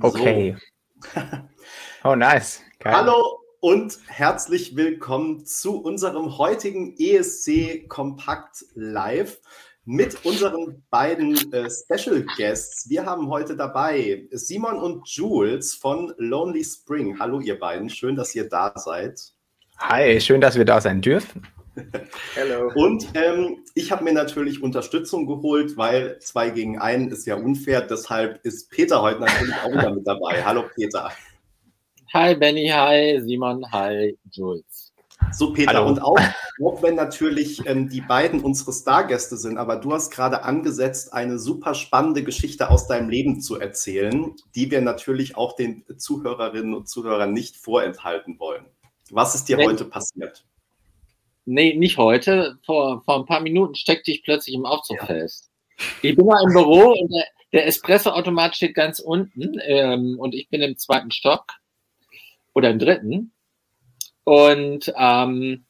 Okay. So. oh, nice. Geil. Hallo und herzlich willkommen zu unserem heutigen ESC Kompakt Live mit unseren beiden äh, Special Guests. Wir haben heute dabei Simon und Jules von Lonely Spring. Hallo ihr beiden, schön, dass ihr da seid. Hi, schön, dass wir da sein dürfen. Hello. Und ähm, ich habe mir natürlich Unterstützung geholt, weil zwei gegen einen ist ja unfair. Deshalb ist Peter heute natürlich auch wieder mit dabei. Hallo Peter. Hi Benny, hi Simon, hi Jules. So Peter, Hallo. und auch, auch wenn natürlich ähm, die beiden unsere Stargäste sind, aber du hast gerade angesetzt, eine super spannende Geschichte aus deinem Leben zu erzählen, die wir natürlich auch den Zuhörerinnen und Zuhörern nicht vorenthalten wollen. Was ist dir Wenn, heute passiert? Nee, nicht heute. Vor, vor ein paar Minuten steckte ich plötzlich im Aufzug ja. fest. Ich bin mal im Büro und der, der Espresso-Automat steht ganz unten ähm, und ich bin im zweiten Stock oder im dritten. Und ähm,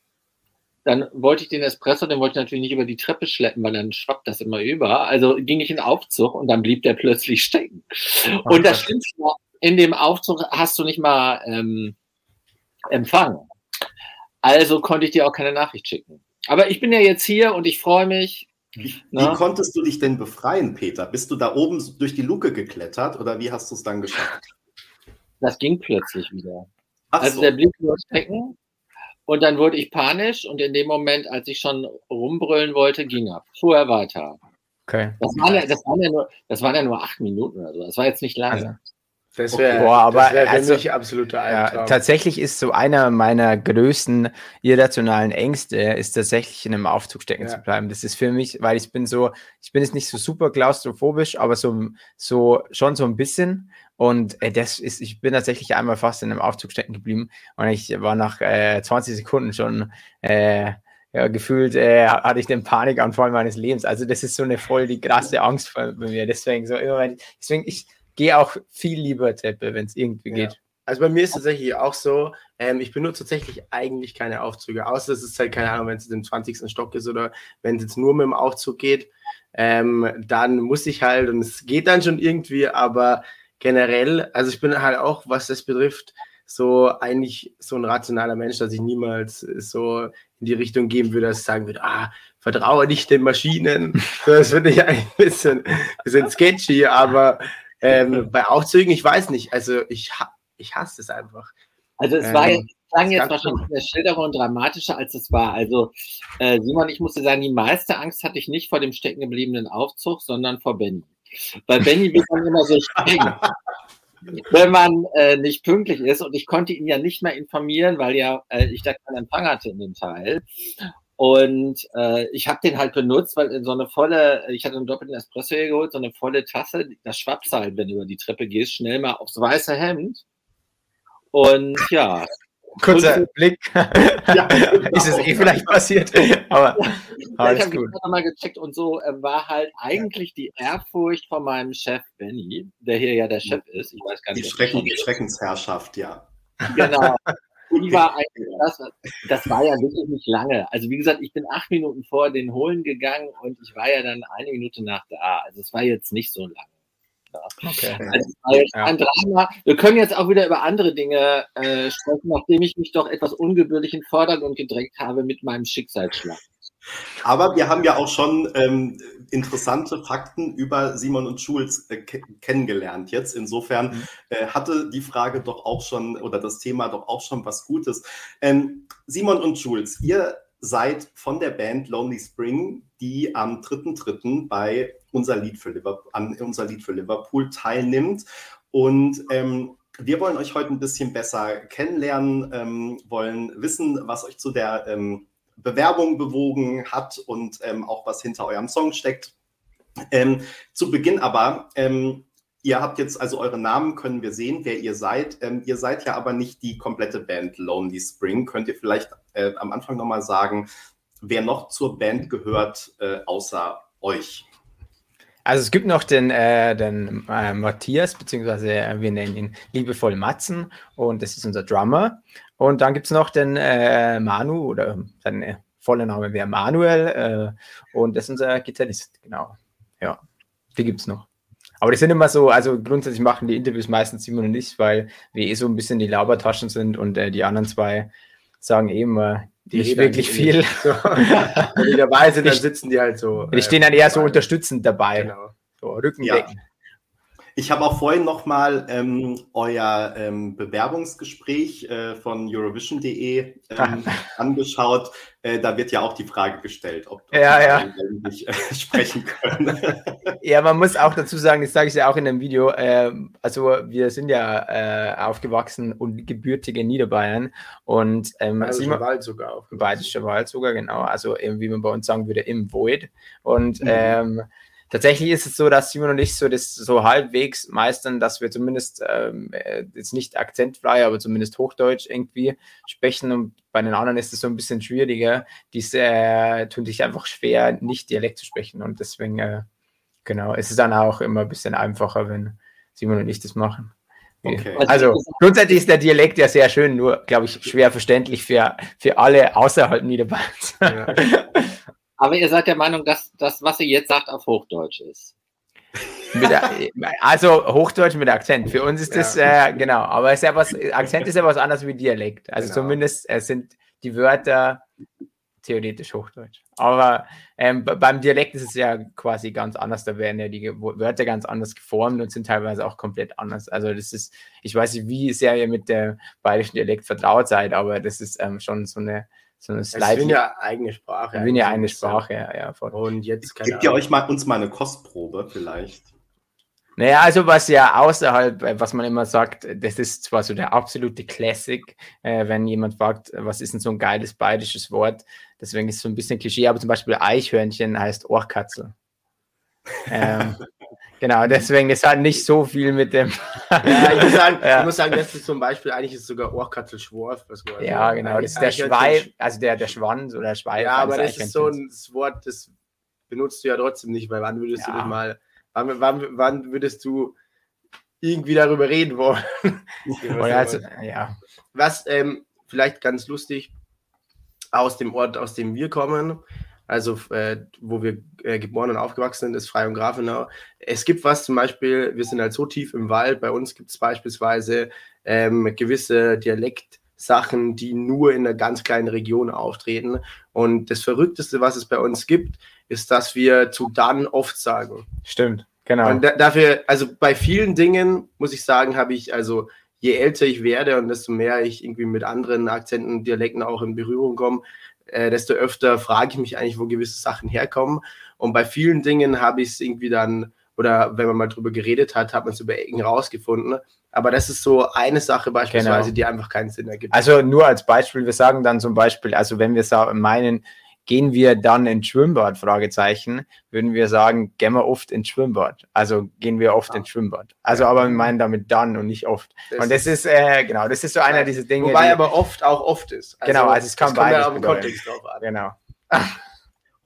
dann wollte ich den Espresso, den wollte ich natürlich nicht über die Treppe schleppen, weil dann schwappt das immer über. Also ging ich in den Aufzug und dann blieb der plötzlich stecken. Und das stimmt, in dem Aufzug hast du nicht mal ähm, Empfang. Also konnte ich dir auch keine Nachricht schicken. Aber ich bin ja jetzt hier und ich freue mich. Wie Na? Konntest du dich denn befreien, Peter? Bist du da oben durch die Luke geklettert oder wie hast du es dann geschafft? Das ging plötzlich wieder. Ach also so. der blieb nur stecken und dann wurde ich panisch und in dem Moment, als ich schon rumbrüllen wollte, ging er. Vorher weiter. Okay. Das waren, ja, das, waren ja nur, das waren ja nur acht Minuten oder so. Das war jetzt nicht lange. Also, das wäre okay. aber das wär also, absoluter Albtraum. Ja, tatsächlich ist so einer meiner größten irrationalen Ängste, ist tatsächlich in einem Aufzug stecken ja. zu bleiben. Das ist für mich, weil ich bin so, ich bin jetzt nicht so super klaustrophobisch, aber so, so schon so ein bisschen. Und äh, das ist, ich bin tatsächlich einmal fast in einem Aufzug stecken geblieben und ich war nach äh, 20 Sekunden schon äh, ja, gefühlt äh, hatte ich den Panikanfall meines Lebens. Also das ist so eine voll die krasse Angst bei mir. Deswegen so immer, deswegen ich gehe auch viel lieber Treppe, wenn es irgendwie ja. geht. Also bei mir ist es tatsächlich auch so, ähm, ich benutze tatsächlich eigentlich keine Aufzüge, außer es ist halt keine Ahnung, wenn es im 20. Stock ist oder wenn es jetzt nur mit dem Aufzug geht, ähm, dann muss ich halt und es geht dann schon irgendwie, aber generell, also ich bin halt auch, was das betrifft, so eigentlich so ein rationaler Mensch, dass ich niemals so in die Richtung gehen würde, dass ich sagen würde, ah, vertraue nicht den Maschinen. Das finde ich eigentlich ein bisschen, bisschen sketchy, aber ähm, bei Aufzügen, ich weiß nicht. Also ich, ich hasse es einfach. Also es war jetzt, klang jetzt wahrscheinlich mehr Schilderung und dramatischer, als es war. Also äh, Simon, ich musste sagen, die meiste Angst hatte ich nicht vor dem stecken gebliebenen Aufzug, sondern vor Benny. Weil Benny wird dann immer so streng. wenn man äh, nicht pünktlich ist. Und ich konnte ihn ja nicht mehr informieren, weil ja äh, ich da keinen Empfang hatte in dem Teil. Und äh, ich habe den halt benutzt, weil in so eine volle, ich hatte einen doppelten Espresso hier geholt, so eine volle Tasse, das schwappst halt, wenn du über die Treppe gehst, schnell mal aufs weiße Hemd. Und ja. Kurzer Blick. ja, genau. ist es eh vielleicht passiert. Aber, aber ich habe mal gecheckt und so äh, war halt eigentlich die Ehrfurcht von meinem Chef Benny, der hier ja der Chef ist. Ich weiß gar nicht. Die, Schrecken, die Schreckensherrschaft, ja. Genau. Und war das, das war ja wirklich nicht lange. Also wie gesagt, ich bin acht Minuten vor den Holen gegangen und ich war ja dann eine Minute nach da. Also es war jetzt nicht so lange. Okay. Also ja. ein Drama. Wir können jetzt auch wieder über andere Dinge äh, sprechen, nachdem ich mich doch etwas ungebührlich in Vordergrund gedrängt habe mit meinem Schicksalsschlag. Aber wir haben ja auch schon ähm, interessante Fakten über Simon und Schulz äh, kennengelernt jetzt. Insofern mhm. äh, hatte die Frage doch auch schon oder das Thema doch auch schon was Gutes. Ähm, Simon und Schulz, ihr seid von der Band Lonely Spring, die am 3.3. bei unser Lied für Liverpool, an unser Lied für Liverpool teilnimmt. Und ähm, wir wollen euch heute ein bisschen besser kennenlernen, ähm, wollen wissen, was euch zu der ähm, Bewerbung bewogen hat und ähm, auch was hinter eurem Song steckt. Ähm, zu Beginn aber, ähm, ihr habt jetzt also eure Namen, können wir sehen, wer ihr seid. Ähm, ihr seid ja aber nicht die komplette Band Lonely Spring. Könnt ihr vielleicht äh, am Anfang nochmal sagen, wer noch zur Band gehört, äh, außer euch? Also es gibt noch den, äh, den äh, Matthias, beziehungsweise äh, wir nennen ihn liebevoll Matzen und das ist unser Drummer. Und dann gibt es noch den äh, Manu oder sein äh, voller Name wäre Manuel äh, und das ist unser Gitarrist, genau. Ja, die gibt es noch. Aber die sind immer so, also grundsätzlich machen die Interviews meistens Simon und ich, weil wir eh so ein bisschen die Laubertaschen sind und äh, die anderen zwei sagen eh immer die nicht wirklich viel. So. Wenn die dabei sind, dann sitzen die halt so. Die stehen dann eher so unterstützend dabei. Genau. So Rückendecken. Ja. Ich habe auch vorhin nochmal ähm, euer ähm, Bewerbungsgespräch äh, von Eurovision.de ähm, angeschaut. Äh, da wird ja auch die Frage gestellt, ob, ob ja, ja. nicht äh, sprechen können. ja, man muss auch dazu sagen, das sage ich ja auch in dem Video, ähm, also wir sind ja äh, aufgewachsen und gebürtige Niederbayern und ähm, Bayerischer Wald sogar. Bayerischer Wald sogar, genau. Also wie man bei uns sagen würde, im Void. Und mhm. ähm, Tatsächlich ist es so, dass Simon und ich so das so halbwegs meistern, dass wir zumindest ähm, äh, jetzt nicht akzentfrei, aber zumindest Hochdeutsch irgendwie sprechen. Und bei den anderen ist es so ein bisschen schwieriger. Die äh, tun sich einfach schwer, nicht Dialekt zu sprechen. Und deswegen, äh, genau, ist es dann auch immer ein bisschen einfacher, wenn Simon und ich das machen. Okay. Also grundsätzlich ist der Dialekt ja sehr schön, nur glaube ich schwer verständlich für, für alle außerhalb Niederbayerns. Ja. Aber ihr seid der Meinung, dass das, was ihr jetzt sagt, auf Hochdeutsch ist. Der, also Hochdeutsch mit Akzent. Für uns ist das, ja. äh, genau, aber ist ja was, Akzent ist ja was anderes wie Dialekt. Also genau. zumindest es sind die Wörter theoretisch Hochdeutsch. Aber ähm, beim Dialekt ist es ja quasi ganz anders. Da werden ja die Wörter ganz anders geformt und sind teilweise auch komplett anders. Also das ist, ich weiß nicht, wie sehr ihr mit dem bayerischen Dialekt vertraut seid, aber das ist ähm, schon so eine so eine Slide. Das ja eigene Sprache. Wir ja eigene Sprache, ja. ja voll. Und jetzt Gebt ihr euch mal, uns mal eine Kostprobe vielleicht? Naja, also was ja außerhalb, äh, was man immer sagt, das ist zwar so der absolute Classic, äh, wenn jemand fragt, was ist denn so ein geiles bayerisches Wort, deswegen ist es so ein bisschen Klischee, aber zum Beispiel Eichhörnchen heißt Ohrkatzel. ähm, Genau, deswegen ist halt nicht so viel mit dem. ja, ich muss sagen, ja. ich muss sagen das ist zum Beispiel, eigentlich ist sogar Ohrkatzelschworf. Also ja, genau, das ist der Schweif, also der, der Schwanz oder Schweif. Ja, aber das ist so ein Wort, das benutzt du ja trotzdem nicht, weil wann würdest ja. du dich mal, wann, wann, wann würdest du irgendwie darüber reden wollen? also, ja. Was ähm, vielleicht ganz lustig aus dem Ort, aus dem wir kommen, also äh, wo wir äh, geboren und aufgewachsen sind, ist Frei und Grafenau. Es gibt was zum Beispiel, wir sind halt so tief im Wald, bei uns gibt es beispielsweise ähm, gewisse Dialektsachen, die nur in einer ganz kleinen Region auftreten. Und das Verrückteste, was es bei uns gibt, ist, dass wir zu dann oft sagen. Stimmt, genau. Und da, dafür, also bei vielen Dingen, muss ich sagen, habe ich also je älter ich werde und desto mehr ich irgendwie mit anderen Akzenten, Dialekten auch in Berührung komme, äh, desto öfter frage ich mich eigentlich, wo gewisse Sachen herkommen. Und bei vielen Dingen habe ich es irgendwie dann, oder wenn man mal drüber geredet hat, hat man es über Ecken rausgefunden. Aber das ist so eine Sache beispielsweise, genau. die einfach keinen Sinn ergibt. Also nur als Beispiel, wir sagen dann zum Beispiel, also wenn wir meinen, gehen wir dann ins Schwimmbad? Fragezeichen, würden wir sagen, gehen wir oft ins Schwimmbad. Also gehen wir oft ah. ins Schwimmbad. Also aber wir meinen damit dann und nicht oft. Das und das ist, äh, genau, das ist so einer dieser Dinge. Wobei die, aber oft auch oft ist. Also, genau, also es kann beides ja auf den Kontext drauf an. Genau.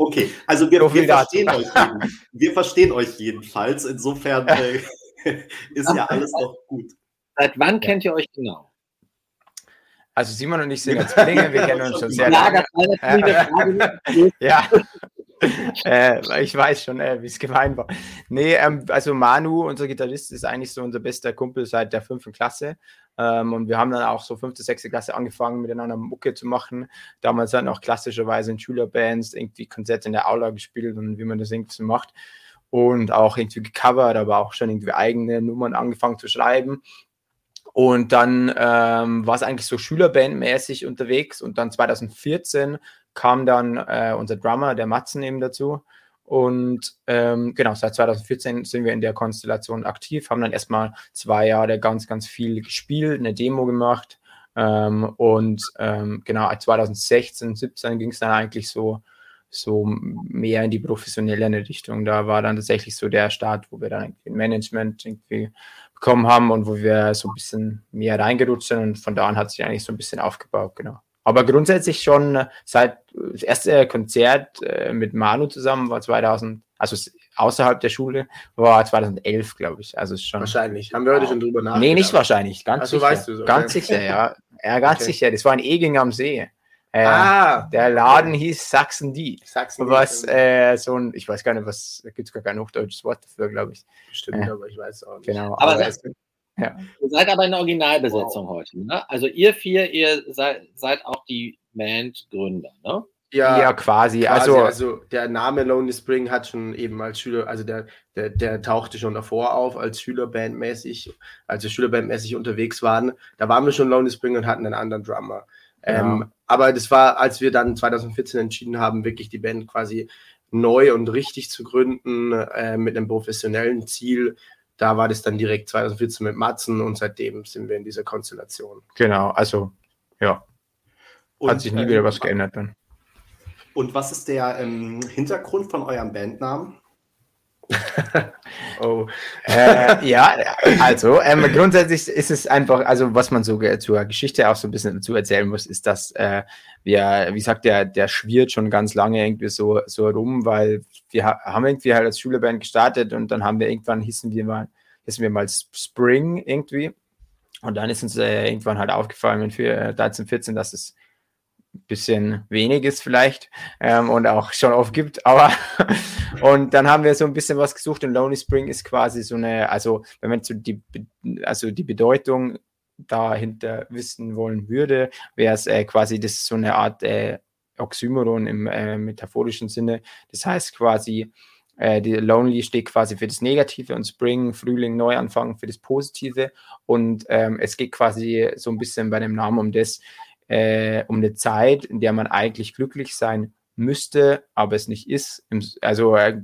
Okay, also wir, wir verstehen euch jeden, wir verstehen euch jedenfalls. Insofern äh, ist ja alles noch gut. Seit wann kennt ihr euch genau? Also Simon und ich sind ja Zwillinge, wir kennen uns schon sehr lange. ja, äh, ich weiß schon, äh, wie es gemeint war. Nee, ähm, also Manu, unser Gitarrist, ist eigentlich so unser bester Kumpel seit der fünften Klasse. Ähm, und wir haben dann auch so fünfte, sechste Klasse angefangen, miteinander Mucke zu machen. Damals dann auch klassischerweise in Schülerbands irgendwie Konzerte in der Aula gespielt und wie man das irgendwie so macht. Und auch irgendwie gecovert, aber auch schon irgendwie eigene Nummern angefangen zu schreiben. Und dann ähm, war es eigentlich so Schülerbandmäßig unterwegs und dann 2014 kam dann äh, unser Drummer, der Matzen eben dazu. Und ähm, genau, seit 2014 sind wir in der Konstellation aktiv, haben dann erstmal zwei Jahre ganz, ganz viel gespielt, eine Demo gemacht. Ähm, und ähm, genau, 2016, 17 ging es dann eigentlich so, so mehr in die professionelle Richtung. Da war dann tatsächlich so der Start, wo wir dann irgendwie Management irgendwie bekommen haben und wo wir so ein bisschen mehr reingerutscht sind und von da an hat sich eigentlich so ein bisschen aufgebaut, genau. Aber grundsätzlich schon seit das erste Konzert äh, mit Manu zusammen war 2000, also außerhalb der Schule, war 2011, glaube ich. Also schon. Wahrscheinlich. Haben wir heute schon drüber nachgedacht? Nee, nicht wahrscheinlich. Ganz also sicher. weißt du. Ganz sicher, ja. Ja, ganz okay. sicher. Das war ein Eging am See. Äh, ah, der Laden hieß Sachsen D. Sachsen was äh, so ein, ich weiß gar nicht, was, da gibt es gar kein hochdeutsches Wort dafür, glaube ich. Stimmt, äh, aber ich weiß auch nicht. Genau, aber, aber es, ja. Ihr seid aber in der Originalbesetzung wow. heute, ne? Also ihr vier, ihr seid, seid auch die Bandgründer, ne? Ja, ja quasi. quasi. Also, also der Name Lonely Spring hat schon eben als Schüler, also der, der, der tauchte schon davor auf, als Schülerbandmäßig, als wir Schülerbandmäßig unterwegs waren. Da waren wir schon Lonely Spring und hatten einen anderen Drummer. Ja. Ähm, aber das war, als wir dann 2014 entschieden haben, wirklich die Band quasi neu und richtig zu gründen, äh, mit einem professionellen Ziel. Da war das dann direkt 2014 mit Matzen und seitdem sind wir in dieser Konstellation. Genau, also ja. Und, Hat sich nie äh, wieder was geändert dann. Und was ist der ähm, Hintergrund von eurem Bandnamen? oh. Äh, ja, also ähm, grundsätzlich ist es einfach, also was man so zur Geschichte auch so ein bisschen dazu erzählen muss, ist, dass äh, wir, wie gesagt, der, der schwirrt schon ganz lange irgendwie so, so rum, weil wir haben irgendwie halt als Schülerband gestartet und dann haben wir irgendwann hießen wir mal, hießen wir mal Spring irgendwie. Und dann ist uns äh, irgendwann halt aufgefallen, wenn wir 13, 14, dass es bisschen wenig ist vielleicht ähm, und auch schon oft gibt, aber und dann haben wir so ein bisschen was gesucht und Lonely Spring ist quasi so eine, also wenn man so die, also die Bedeutung dahinter wissen wollen würde, wäre es äh, quasi das so eine Art äh, Oxymoron im äh, metaphorischen Sinne. Das heißt quasi, äh, die Lonely steht quasi für das Negative und Spring, Frühling, Neuanfang für das Positive. Und ähm, es geht quasi so ein bisschen bei dem Namen um das, äh, um eine Zeit, in der man eigentlich glücklich sein müsste, aber es nicht ist. Also äh,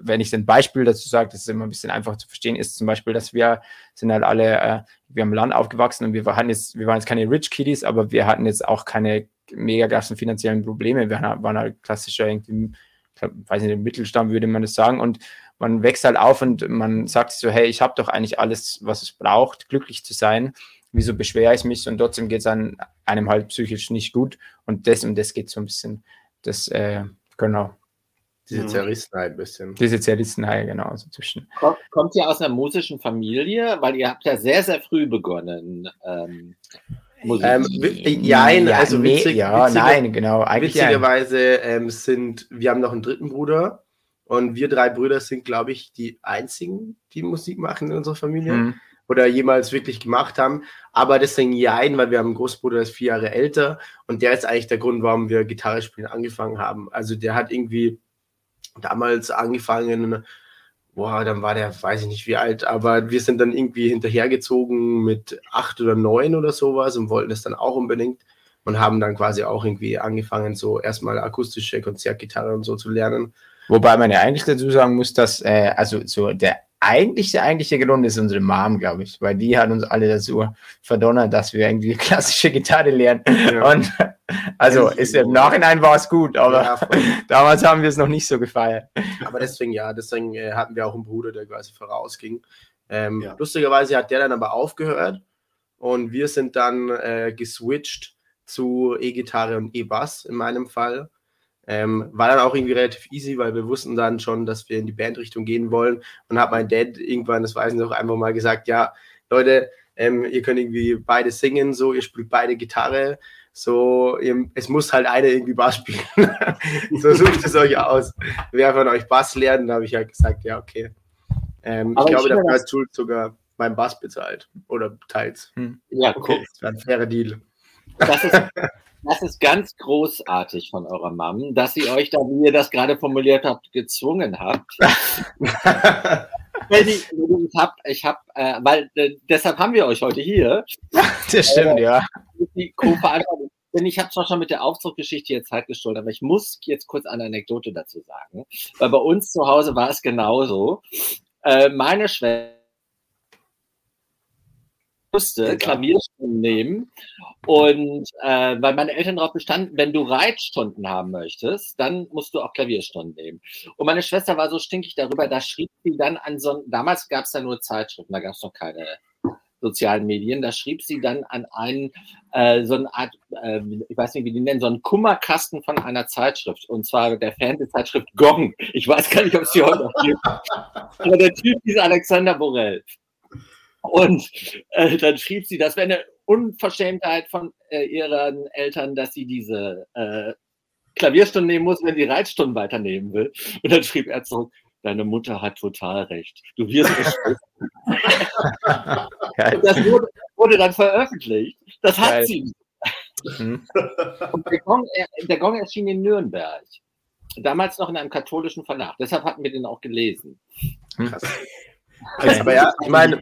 wenn ich ein Beispiel dazu sage, das ist immer ein bisschen einfach zu verstehen, ist zum Beispiel, dass wir sind halt alle, äh, wir haben Land aufgewachsen und wir hatten jetzt, wir waren jetzt keine Rich Kiddies, aber wir hatten jetzt auch keine mega krassen finanziellen Probleme. Wir waren halt klassischer irgendwie, weiß nicht, Mittelstand würde man das sagen und man wächst halt auf und man sagt so, hey, ich habe doch eigentlich alles, was es braucht, glücklich zu sein wieso beschwere ich mich und trotzdem geht es einem halt psychisch nicht gut und das und das geht so ein bisschen, das, äh, genau. Diese mhm. Zerrissenheit ein bisschen. Diese Zerrissenheit, genau, so zwischen. Kommt, kommt ihr aus einer musischen Familie? Weil ihr habt ja sehr, sehr früh begonnen. Ähm, ähm, nein, ja, also witzig, nee, ja, witzige, nein, genau. Eigentlich witzigerweise ähm, sind, wir haben noch einen dritten Bruder und wir drei Brüder sind, glaube ich, die einzigen, die Musik machen in unserer Familie. Mhm oder jemals wirklich gemacht haben. Aber deswegen jein, weil wir haben einen Großbruder, der ist vier Jahre älter und der ist eigentlich der Grund, warum wir Gitarre spielen angefangen haben. Also der hat irgendwie damals angefangen, boah, dann war der, weiß ich nicht wie alt, aber wir sind dann irgendwie hinterhergezogen mit acht oder neun oder sowas und wollten das dann auch unbedingt und haben dann quasi auch irgendwie angefangen, so erstmal akustische Konzertgitarre und so zu lernen. Wobei man ja eigentlich dazu sagen muss, dass, äh, also so der eigentlich der eigentliche Grund ist unsere Mom, glaube ich, weil die hat uns alle dazu verdonnert, dass wir irgendwie klassische Gitarre lernen. Ja. Und also ist im Nachhinein war es gut, aber ja, damals haben wir es noch nicht so gefeiert. Aber deswegen ja, deswegen äh, hatten wir auch einen Bruder, der quasi vorausging. Ähm, ja. Lustigerweise hat der dann aber aufgehört und wir sind dann äh, geswitcht zu E-Gitarre und E-Bass in meinem Fall. Ähm, war dann auch irgendwie relativ easy, weil wir wussten dann schon, dass wir in die Bandrichtung gehen wollen. Und hat mein Dad irgendwann, das weiß ich noch, einfach mal gesagt, ja, Leute, ähm, ihr könnt irgendwie beide singen, so, ihr spielt beide Gitarre, so, ihr, es muss halt einer irgendwie Bass spielen. so sucht es euch aus. Wer von euch Bass lernt, da habe ich halt gesagt, ja, okay. Ähm, ich glaube, dafür hat Schuld sogar mein Bass bezahlt. Oder teils. Hm. Ja, okay. Das war ein fairer Deal. Das ist, Das ist ganz großartig von eurer Mom, dass sie euch da, wie ihr das gerade formuliert habt, gezwungen habt. ich habe, ich hab, äh, weil äh, deshalb haben wir euch heute hier. Das stimmt, äh, ja. Denn ich habe zwar schon mit der Aufzuggeschichte jetzt Zeit gestohlen, aber ich muss jetzt kurz eine Anekdote dazu sagen. Weil bei uns zu Hause war es genauso. Äh, meine Schwester musste Klavierstunden nehmen. Und äh, weil meine Eltern darauf bestanden, wenn du Reitstunden haben möchtest, dann musst du auch Klavierstunden nehmen. Und meine Schwester war so stinkig darüber, da schrieb sie dann an so damals gab es da nur Zeitschriften, da gab es noch keine sozialen Medien, da schrieb sie dann an einen, äh, so eine Art, äh, ich weiß nicht, wie die nennen, so einen Kummerkasten von einer Zeitschrift. Und zwar der Fernsehzeitschrift Gong. Ich weiß gar nicht, ob es die heute noch gibt. Aber der Typ ist Alexander Borel. Und äh, dann schrieb sie, das wäre eine Unverschämtheit von äh, ihren Eltern, dass sie diese äh, Klavierstunden nehmen muss, wenn sie Reitstunden weiternehmen will. Und dann schrieb er zurück, deine Mutter hat total recht. Du wirst das wurde, wurde, dann veröffentlicht. Das hat Geil. sie. Mhm. Und der Gong, der Gong erschien in Nürnberg. Damals noch in einem katholischen Verlag. Deshalb hatten wir den auch gelesen. Krass. Also, aber ja, ich meine,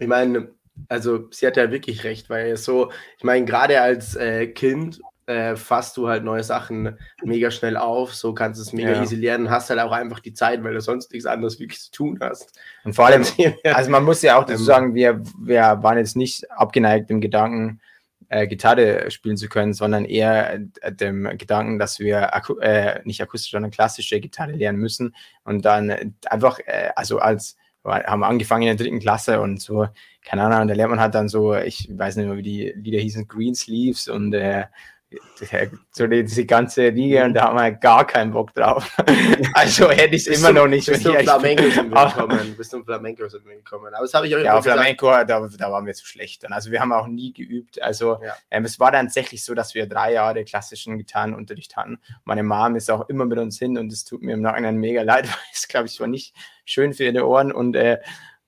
ich meine, also sie hat ja wirklich recht, weil so, ich meine, gerade als äh, Kind äh, fasst du halt neue Sachen mega schnell auf, so kannst du es mega ja. easy lernen, hast halt auch einfach die Zeit, weil du sonst nichts anderes wirklich zu tun hast. Und vor allem, also man muss ja auch dazu ähm, sagen, wir, wir waren jetzt nicht abgeneigt im Gedanken, äh, Gitarre spielen zu können, sondern eher äh, dem Gedanken, dass wir aku äh, nicht akustisch, sondern klassische Gitarre lernen müssen und dann einfach, äh, also als haben angefangen in der dritten Klasse und so, keine Ahnung, da lernt man halt dann so, ich weiß nicht mehr, wie die Lieder hießen, Green Sleeves und äh, so diese ganze Liga und da haben wir gar keinen Bock drauf. Also hätte ich es immer noch nicht. Bis zum Flamenco sind wir gekommen. Bis zum Flamenco sind wir gekommen. Aber das habe ich auch Ja, Flamenco, da, da waren wir zu schlecht. Dann. Also wir haben auch nie geübt. Also ja. ähm, es war tatsächlich so, dass wir drei Jahre klassischen Gitarrenunterricht hatten. Meine Mom ist auch immer mit uns hin und es tut mir im Nachhinein mega leid, weil es, glaube ich, war nicht schön für ihre Ohren und äh,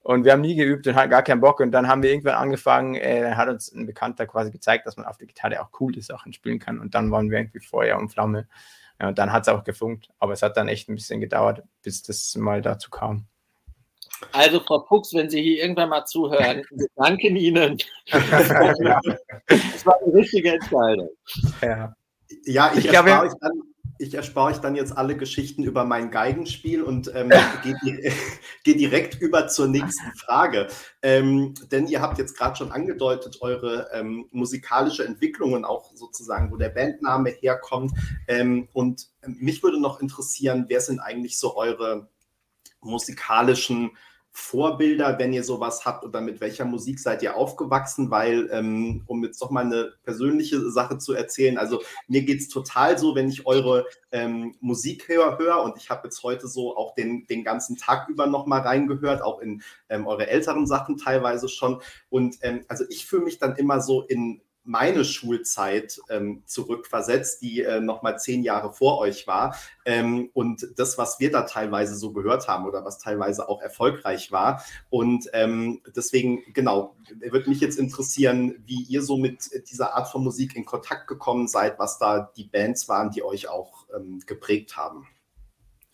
und wir haben nie geübt und hatten gar keinen Bock. Und dann haben wir irgendwann angefangen, äh, hat uns ein Bekannter quasi gezeigt, dass man auf der Gitarre auch coole Sachen spielen kann. Und dann waren wir irgendwie Feuer und Flamme. Ja, und dann hat es auch gefunkt. Aber es hat dann echt ein bisschen gedauert, bis das mal dazu kam. Also, Frau Fuchs, wenn Sie hier irgendwann mal zuhören, wir danken Ihnen. das war eine richtige Entscheidung. Ja, ja ich, ich glaube, euch dann ich erspare euch dann jetzt alle Geschichten über mein Geigenspiel und ähm, gehe geh direkt über zur nächsten Frage. Ähm, denn ihr habt jetzt gerade schon angedeutet, eure ähm, musikalische Entwicklung und auch sozusagen, wo der Bandname herkommt. Ähm, und mich würde noch interessieren, wer sind eigentlich so eure musikalischen Vorbilder, wenn ihr sowas habt oder mit welcher Musik seid ihr aufgewachsen? Weil, ähm, um jetzt doch mal eine persönliche Sache zu erzählen, also mir geht es total so, wenn ich eure ähm, Musik höre, höre und ich habe jetzt heute so auch den, den ganzen Tag über nochmal reingehört, auch in ähm, eure älteren Sachen teilweise schon. Und ähm, also ich fühle mich dann immer so in meine Schulzeit ähm, zurückversetzt, die äh, nochmal zehn Jahre vor euch war. Ähm, und das, was wir da teilweise so gehört haben oder was teilweise auch erfolgreich war. Und ähm, deswegen, genau, würde mich jetzt interessieren, wie ihr so mit dieser Art von Musik in Kontakt gekommen seid, was da die Bands waren, die euch auch ähm, geprägt haben.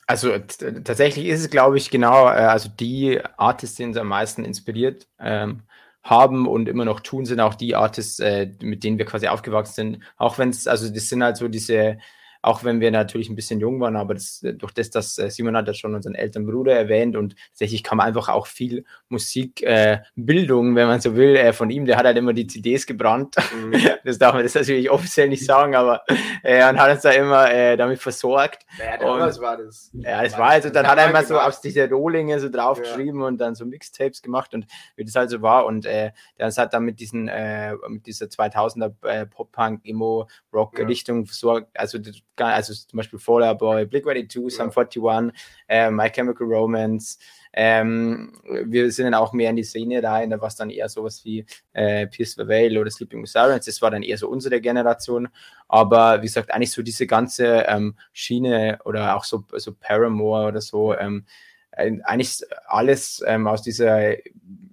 Also tatsächlich ist es, glaube ich, genau, äh, also die Artists, die uns am meisten inspiriert. Ähm, haben und immer noch tun, sind auch die Artists, äh, mit denen wir quasi aufgewachsen sind. Auch wenn es, also das sind halt so diese auch wenn wir natürlich ein bisschen jung waren, aber das, durch das, dass äh, Simon hat ja schon unseren älteren Bruder erwähnt und tatsächlich kam einfach auch viel Musikbildung, äh, wenn man so will, äh, von ihm. Der hat halt immer die CDs gebrannt. Mhm. Das darf man das natürlich offiziell nicht sagen, aber äh, und hat uns da immer äh, damit versorgt. Ja, was war das? Ja, das war also, dann hat er immer so aus diese Rohlinge so draufgeschrieben ja. und dann so Mixtapes gemacht und wie das halt so war und äh, der hat dann mit diesen, äh, mit dieser 2000er äh, Pop-Punk, Emo-Rock-Richtung ja. versorgt, also also zum Beispiel Fallout Boy, Blick Ready 2, Sum 41, äh, My Chemical Romance. Ähm, wir sind dann auch mehr in die Szene rein, da war es dann eher sowas wie äh, Pierce the Veil oder Sleeping with Sirens. Das war dann eher so unsere Generation. Aber wie gesagt, eigentlich so diese ganze ähm, Schiene oder auch so, so Paramore oder so, ähm, eigentlich alles ähm, aus dieser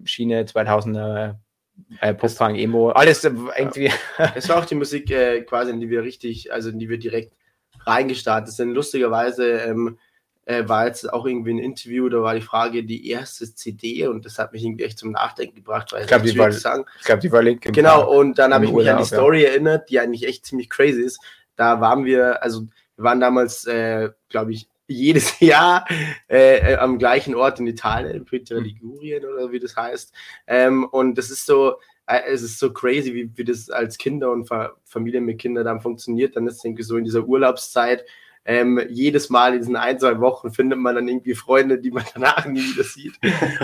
Schiene 2000er äh, Pop-Punk, Emo, alles irgendwie. Es war auch die Musik äh, quasi, in die wir richtig, also in die wir direkt reingestartet sind. Lustigerweise ähm, äh, war jetzt auch irgendwie ein Interview, da war die Frage, die erste CD und das hat mich irgendwie echt zum Nachdenken gebracht, weil ich glaube, die, war, sagen. ich glaub, die war Link. Genau, und dann habe ich mich an die Story ja. erinnert, die eigentlich echt ziemlich crazy ist. Da waren wir, also wir waren damals, äh, glaube ich, jedes Jahr äh, äh, am gleichen Ort in Italien, hm. Ligurien oder wie das heißt. Ähm, und das ist so, es ist so crazy, wie, wie das als Kinder und Fa Familien mit Kindern dann funktioniert. Dann ist irgendwie so in dieser Urlaubszeit, ähm, jedes Mal in diesen ein, zwei Wochen findet man dann irgendwie Freunde, die man danach nie wieder sieht.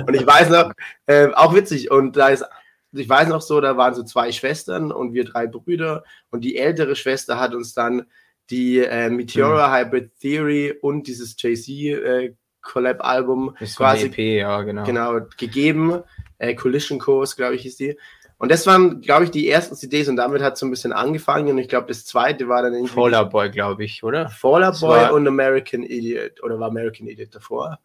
Und ich weiß noch, äh, auch witzig, und da ist, ich weiß noch so, da waren so zwei Schwestern und wir drei Brüder und die ältere Schwester hat uns dann die äh, Meteora mhm. Hybrid Theory und dieses JC äh, Collab-Album quasi EP, ja, genau. genau gegeben. Äh, Collision Course, glaube ich, ist die. Und das waren, glaube ich, die ersten CDs und damit hat es so ein bisschen angefangen. Und ich glaube, das zweite war dann irgendwie. Faller Boy, glaube ich, oder? Faller Boy und American Idiot. Oder war American Idiot davor?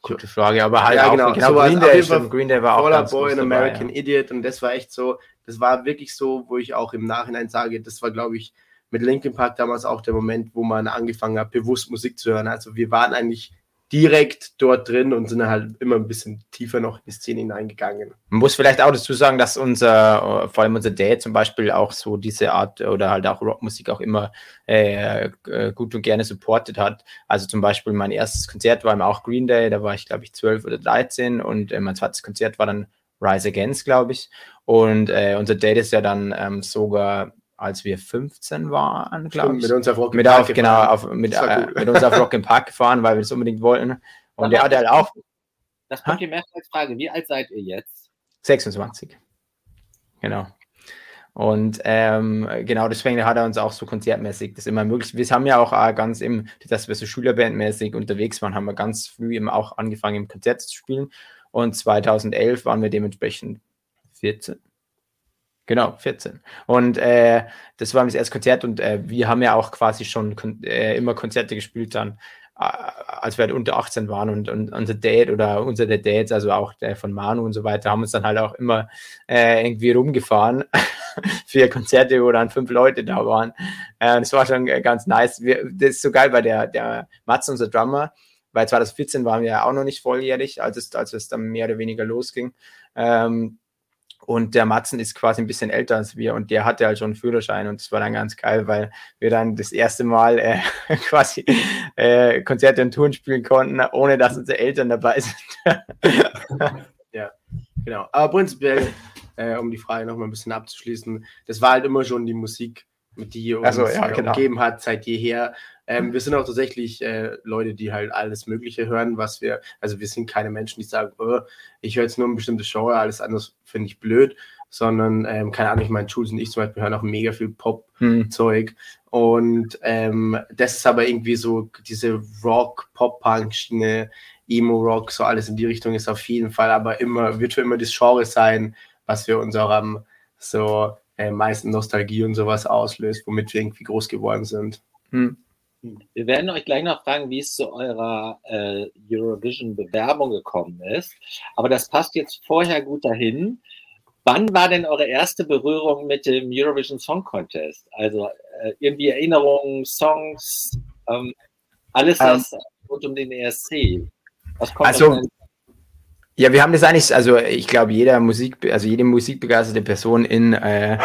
Gute Frage, aber halt ja, auch genau, genau Green, Day, Green Day war Faller auch Boy und American dabei, ja. Idiot. Und das war echt so, das war wirklich so, wo ich auch im Nachhinein sage, das war, glaube ich, mit Linkin Park damals auch der Moment, wo man angefangen hat, bewusst Musik zu hören. Also wir waren eigentlich direkt dort drin und sind halt immer ein bisschen tiefer noch in die Szene hineingegangen. Man muss vielleicht auch dazu sagen, dass unser, vor allem unser Dad zum Beispiel auch so diese Art oder halt auch Rockmusik auch immer äh, äh gut und gerne supportet hat. Also zum Beispiel mein erstes Konzert war immer auch Green Day, da war ich glaube ich 12 oder 13 und äh, mein zweites Konzert war dann Rise Against, glaube ich. Und äh, unser Dad ist ja dann ähm, sogar als wir 15 waren, glaube ich. Mit uns auf Rock mit Park auf, Genau, auf, mit, äh, mit uns auf Rock Park gefahren, weil wir das unbedingt wollten. Und der hat halt auch. Das kommt hier mehrfach als Frage. Wie alt seid ihr jetzt? 26. Genau. Und ähm, genau deswegen hat er uns auch so konzertmäßig das immer möglich. Wir haben ja auch äh, ganz im, dass wir so Schülerbandmäßig unterwegs waren, haben wir ganz früh eben auch angefangen, im Konzert zu spielen. Und 2011 waren wir dementsprechend 14. Genau, 14. Und äh, das war das erste Konzert und äh, wir haben ja auch quasi schon kon äh, immer Konzerte gespielt dann, äh, als wir halt unter 18 waren und, und unser Dad oder unser der Dads, also auch der von Manu und so weiter, haben uns dann halt auch immer äh, irgendwie rumgefahren für Konzerte, wo dann fünf Leute da waren. Äh, das war schon ganz nice. Wir, das ist so geil, weil der, der Mats, unser Drummer, weil 2014 waren wir ja auch noch nicht volljährig, als es, als es dann mehr oder weniger losging. Ähm, und der Matzen ist quasi ein bisschen älter als wir und der hatte halt schon einen Führerschein und das war dann ganz geil, weil wir dann das erste Mal äh, quasi äh, Konzerte und Touren spielen konnten, ohne dass unsere Eltern dabei sind. ja, genau. Aber prinzipiell, äh, um die Frage nochmal ein bisschen abzuschließen, das war halt immer schon die Musik, die uns also, ja, genau. umgeben hat seit jeher. Ähm, wir sind auch tatsächlich äh, Leute, die halt alles Mögliche hören, was wir, also wir sind keine Menschen, die sagen, oh, ich höre jetzt nur ein bestimmtes Genre, alles andere finde ich blöd, sondern, ähm, keine Ahnung, ich meine, Jules und ich zum Beispiel hören auch mega viel Pop-Zeug. Hm. Und ähm, das ist aber irgendwie so diese Rock, Pop-Punk-Schiene, Emo-Rock, so alles in die Richtung ist auf jeden Fall, aber immer, wird für immer das Genre sein, was wir unserem so äh, meisten Nostalgie und sowas auslöst, womit wir irgendwie groß geworden sind. Hm. Wir werden euch gleich noch fragen, wie es zu eurer äh, Eurovision-Bewerbung gekommen ist. Aber das passt jetzt vorher gut dahin. Wann war denn eure erste Berührung mit dem Eurovision Song Contest? Also äh, irgendwie Erinnerungen, Songs, ähm, alles das um, rund um den ESC. Was kommt also, ja, wir haben das eigentlich, also ich glaube, jeder Musik, also jede musikbegeisterte Person in äh,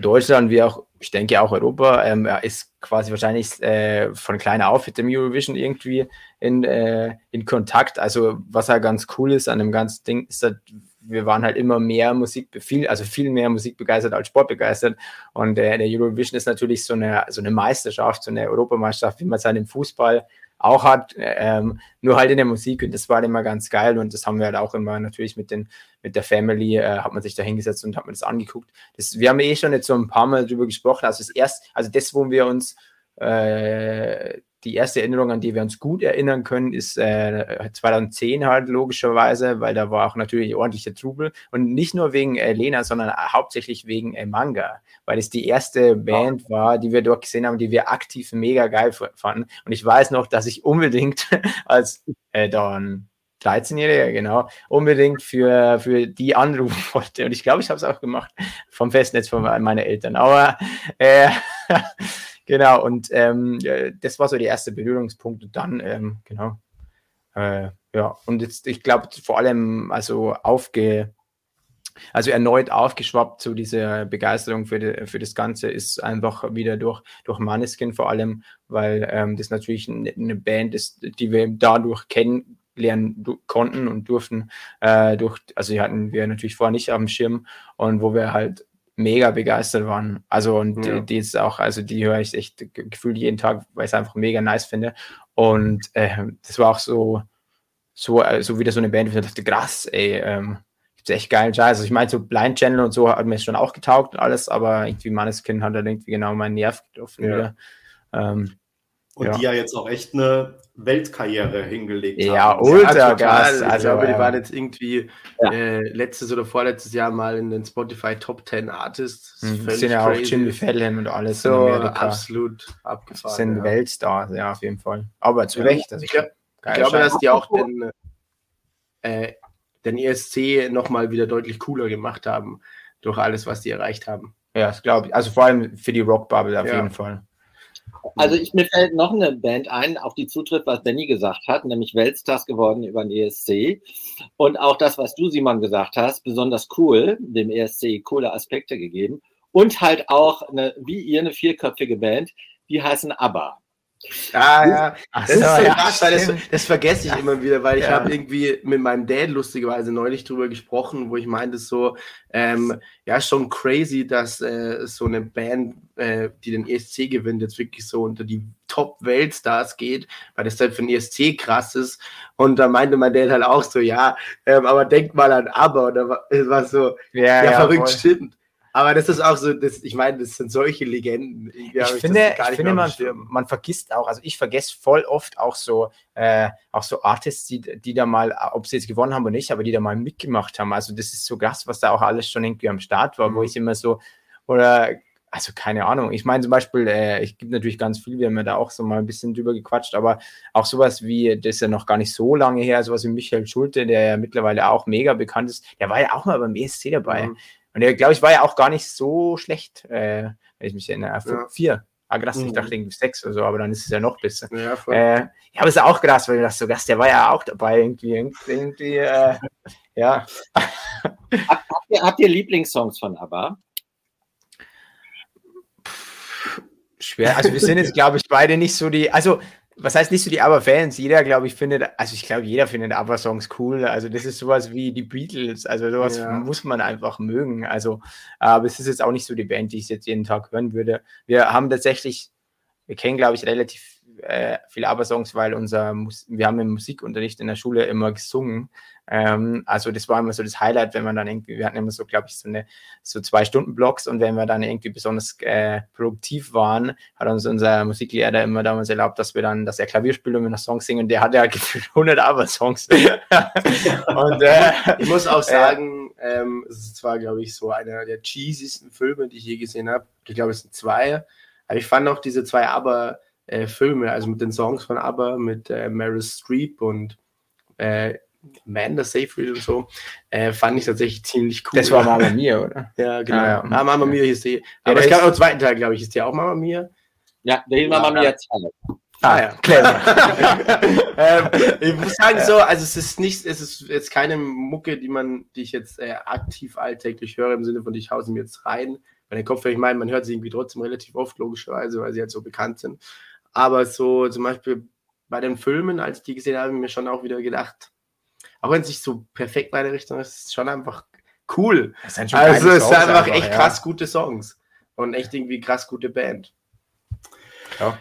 Deutschland, wie auch, ich denke auch Europa, ähm, ist quasi wahrscheinlich äh, von klein auf mit dem Eurovision irgendwie in, äh, in Kontakt. Also was halt ganz cool ist an dem ganzen Ding, ist halt, wir waren halt immer mehr Musik, viel, also viel mehr Musik begeistert als Sport begeistert. Und äh, der Eurovision ist natürlich so eine, so eine Meisterschaft, so eine Europameisterschaft, wie man es halt im Fußball auch hat, ähm, nur halt in der Musik und das war immer ganz geil und das haben wir halt auch immer natürlich mit den mit der Family äh, hat man sich da hingesetzt und hat man das angeguckt. Das, wir haben eh schon jetzt so ein paar Mal drüber gesprochen, also das erste, also das, wo wir uns äh, die erste Erinnerung, an die wir uns gut erinnern können, ist äh, 2010 halt logischerweise, weil da war auch natürlich ordentlicher Trubel und nicht nur wegen äh, Lena, sondern hauptsächlich wegen äh, Manga, weil es die erste Band war, die wir dort gesehen haben, die wir aktiv mega geil fanden. Und ich weiß noch, dass ich unbedingt als äh, dann 13-Jähriger, genau, unbedingt für, für die anrufen wollte. Und ich glaube, ich habe es auch gemacht vom Festnetz von meinen Eltern. Aber äh, Genau, und ähm, das war so der erste Berührungspunkt. Und dann, ähm, genau, äh, ja, und jetzt, ich glaube, vor allem, also aufge, also erneut aufgeschwappt zu dieser Begeisterung für, die, für das Ganze ist einfach wieder durch, durch Maneskin vor allem, weil ähm, das natürlich eine, Band ist, die wir dadurch kennenlernen konnten und durften, äh, durch, also die hatten wir natürlich vorher nicht auf dem Schirm und wo wir halt mega begeistert waren. Also und ja. die, die, ist auch, also die höre ich echt gefühlt jeden Tag, weil ich es einfach mega nice finde. Und äh, das war auch so, so, äh, so wieder so eine Band, wo ich dachte, krass, ey, ähm, gibt's echt geilen Scheiß. Also ich meine, so Blind Channel und so hat mir schon auch getaugt und alles, aber irgendwie Manneskin hat da irgendwie genau meinen Nerv getroffen. Ja. Ähm, und ja. die ja jetzt auch echt eine Weltkarriere hingelegt ja, haben. Ultra ja, krass. Also, ich glaube, die waren jetzt irgendwie ja. äh, letztes oder vorletztes Jahr mal in den Spotify Top 10 Artists. Das mhm, sind ja auch Jimmy Fallon und alles so absolut abgefahren. Sind ja. Weltstars, ja, auf jeden Fall. Aber zu Recht. Also, ich, glaub, ich glaube, dass die auch den, äh, den ESC nochmal wieder deutlich cooler gemacht haben durch alles, was die erreicht haben. Ja, das glaube ich. Also vor allem für die Rockbubble auf jeden Fall. Also ich, mir fällt noch eine Band ein, auf die zutritt, was Danny gesagt hat, nämlich Weltstars geworden über den ESC. Und auch das, was du, Simon, gesagt hast, besonders cool, dem ESC coole Aspekte gegeben. Und halt auch, eine, wie ihr, eine vierköpfige Band, die heißen ABBA. Ah, ja. das so, ist so ja, krass, weil das, das, vergesse ich ja. immer wieder, weil ich ja. habe irgendwie mit meinem Dad lustigerweise neulich drüber gesprochen, wo ich meinte so, ähm, ja, schon crazy, dass äh, so eine Band, äh, die den ESC gewinnt, jetzt wirklich so unter die Top-Weltstars geht, weil das halt für den ESC krass ist. Und da meinte mein Dad halt auch so, ja, ähm, aber denk mal an ABBA. Und da war, war so, ja, verrückt, voll. stimmt. Aber das ist auch so, das, ich meine, das sind solche Legenden. Ich, ich finde, ich finde man, man vergisst auch, also ich vergesse voll oft auch so, äh, auch so Artists, die, die da mal, ob sie jetzt gewonnen haben oder nicht, aber die da mal mitgemacht haben. Also das ist so krass, was da auch alles schon irgendwie am Start war, mhm. wo ich immer so, oder also keine Ahnung. Ich meine zum Beispiel, äh, ich gibt natürlich ganz viel, wir haben ja da auch so mal ein bisschen drüber gequatscht, aber auch sowas wie, das ist ja noch gar nicht so lange her, sowas wie Michael Schulte, der ja mittlerweile auch mega bekannt ist, der war ja auch mal beim ESC dabei. Mhm. Und der, glaube ich, war ja auch gar nicht so schlecht, äh, wenn ich mich erinnere. Ja. Vier. Ah, krass, mhm. ich dachte irgendwie sechs oder so, aber dann ist es ja noch besser. Ja, voll. Äh, ja aber ist auch krass, weil du dachte so, Gast, der war ja auch dabei, irgendwie, irgendwie, äh, ja. Habt, ihr, habt ihr Lieblingssongs von ABBA? Schwer, also wir sind jetzt, glaube ich, beide nicht so die, also was heißt nicht so die Aber-Fans? Jeder, glaube ich, findet, also ich glaube, jeder findet Aber-Songs cool. Also das ist sowas wie die Beatles. Also sowas ja. muss man einfach mögen. Also, aber es ist jetzt auch nicht so die Band, die ich jetzt jeden Tag hören würde. Wir haben tatsächlich, wir kennen, glaube ich, relativ äh, viele Aber-Songs, weil unser, Mus wir haben im Musikunterricht in der Schule immer gesungen. Ähm, also das war immer so das Highlight, wenn man dann irgendwie, wir hatten immer so, glaube ich, so eine so zwei Stunden Blocks und wenn wir dann irgendwie besonders äh, produktiv waren, hat uns unser Musiklehrer immer damals erlaubt, dass wir dann, dass er Klavier spielt und wir noch Songs singen und der hatte ja gefühlt 100 Aber-Songs. und äh, ich muss auch äh, sagen, ähm, es ist zwar, glaube ich, so einer der cheesiesten Filme, die ich je gesehen habe. Ich glaube, es sind zwei. Aber ich fand auch diese zwei Aber äh, Filme, also mit den Songs von ABBA, mit äh, Meryl Streep und äh, Amanda Seyfried und so, äh, fand ich tatsächlich ziemlich cool. Das war Mama Mia, oder? ja, genau. Ah, ja. Ah, Mama Mia hieß die. Aber es gab auch einen zweiten Teil, glaube ich, ist die auch Mama Mia? Ja, der hieß Mama Mia 2. Ah ja, clever. ähm, ich muss sagen so, also es ist nicht, es ist jetzt keine Mucke, die man, die ich jetzt äh, aktiv alltäglich höre im Sinne von ich hause mir jetzt rein. Bei den Kopfhörern, ich meine, man hört sie irgendwie trotzdem relativ oft, logischerweise, weil sie halt so bekannt sind. Aber so zum Beispiel bei den Filmen, als ich die gesehen habe, habe ich mir schon auch wieder gedacht, auch wenn es nicht so perfekt meine Richtung ist, ist es schon einfach cool. also es ist einfach, einfach echt ja. krass gute Songs und echt irgendwie krass gute Band. Ja.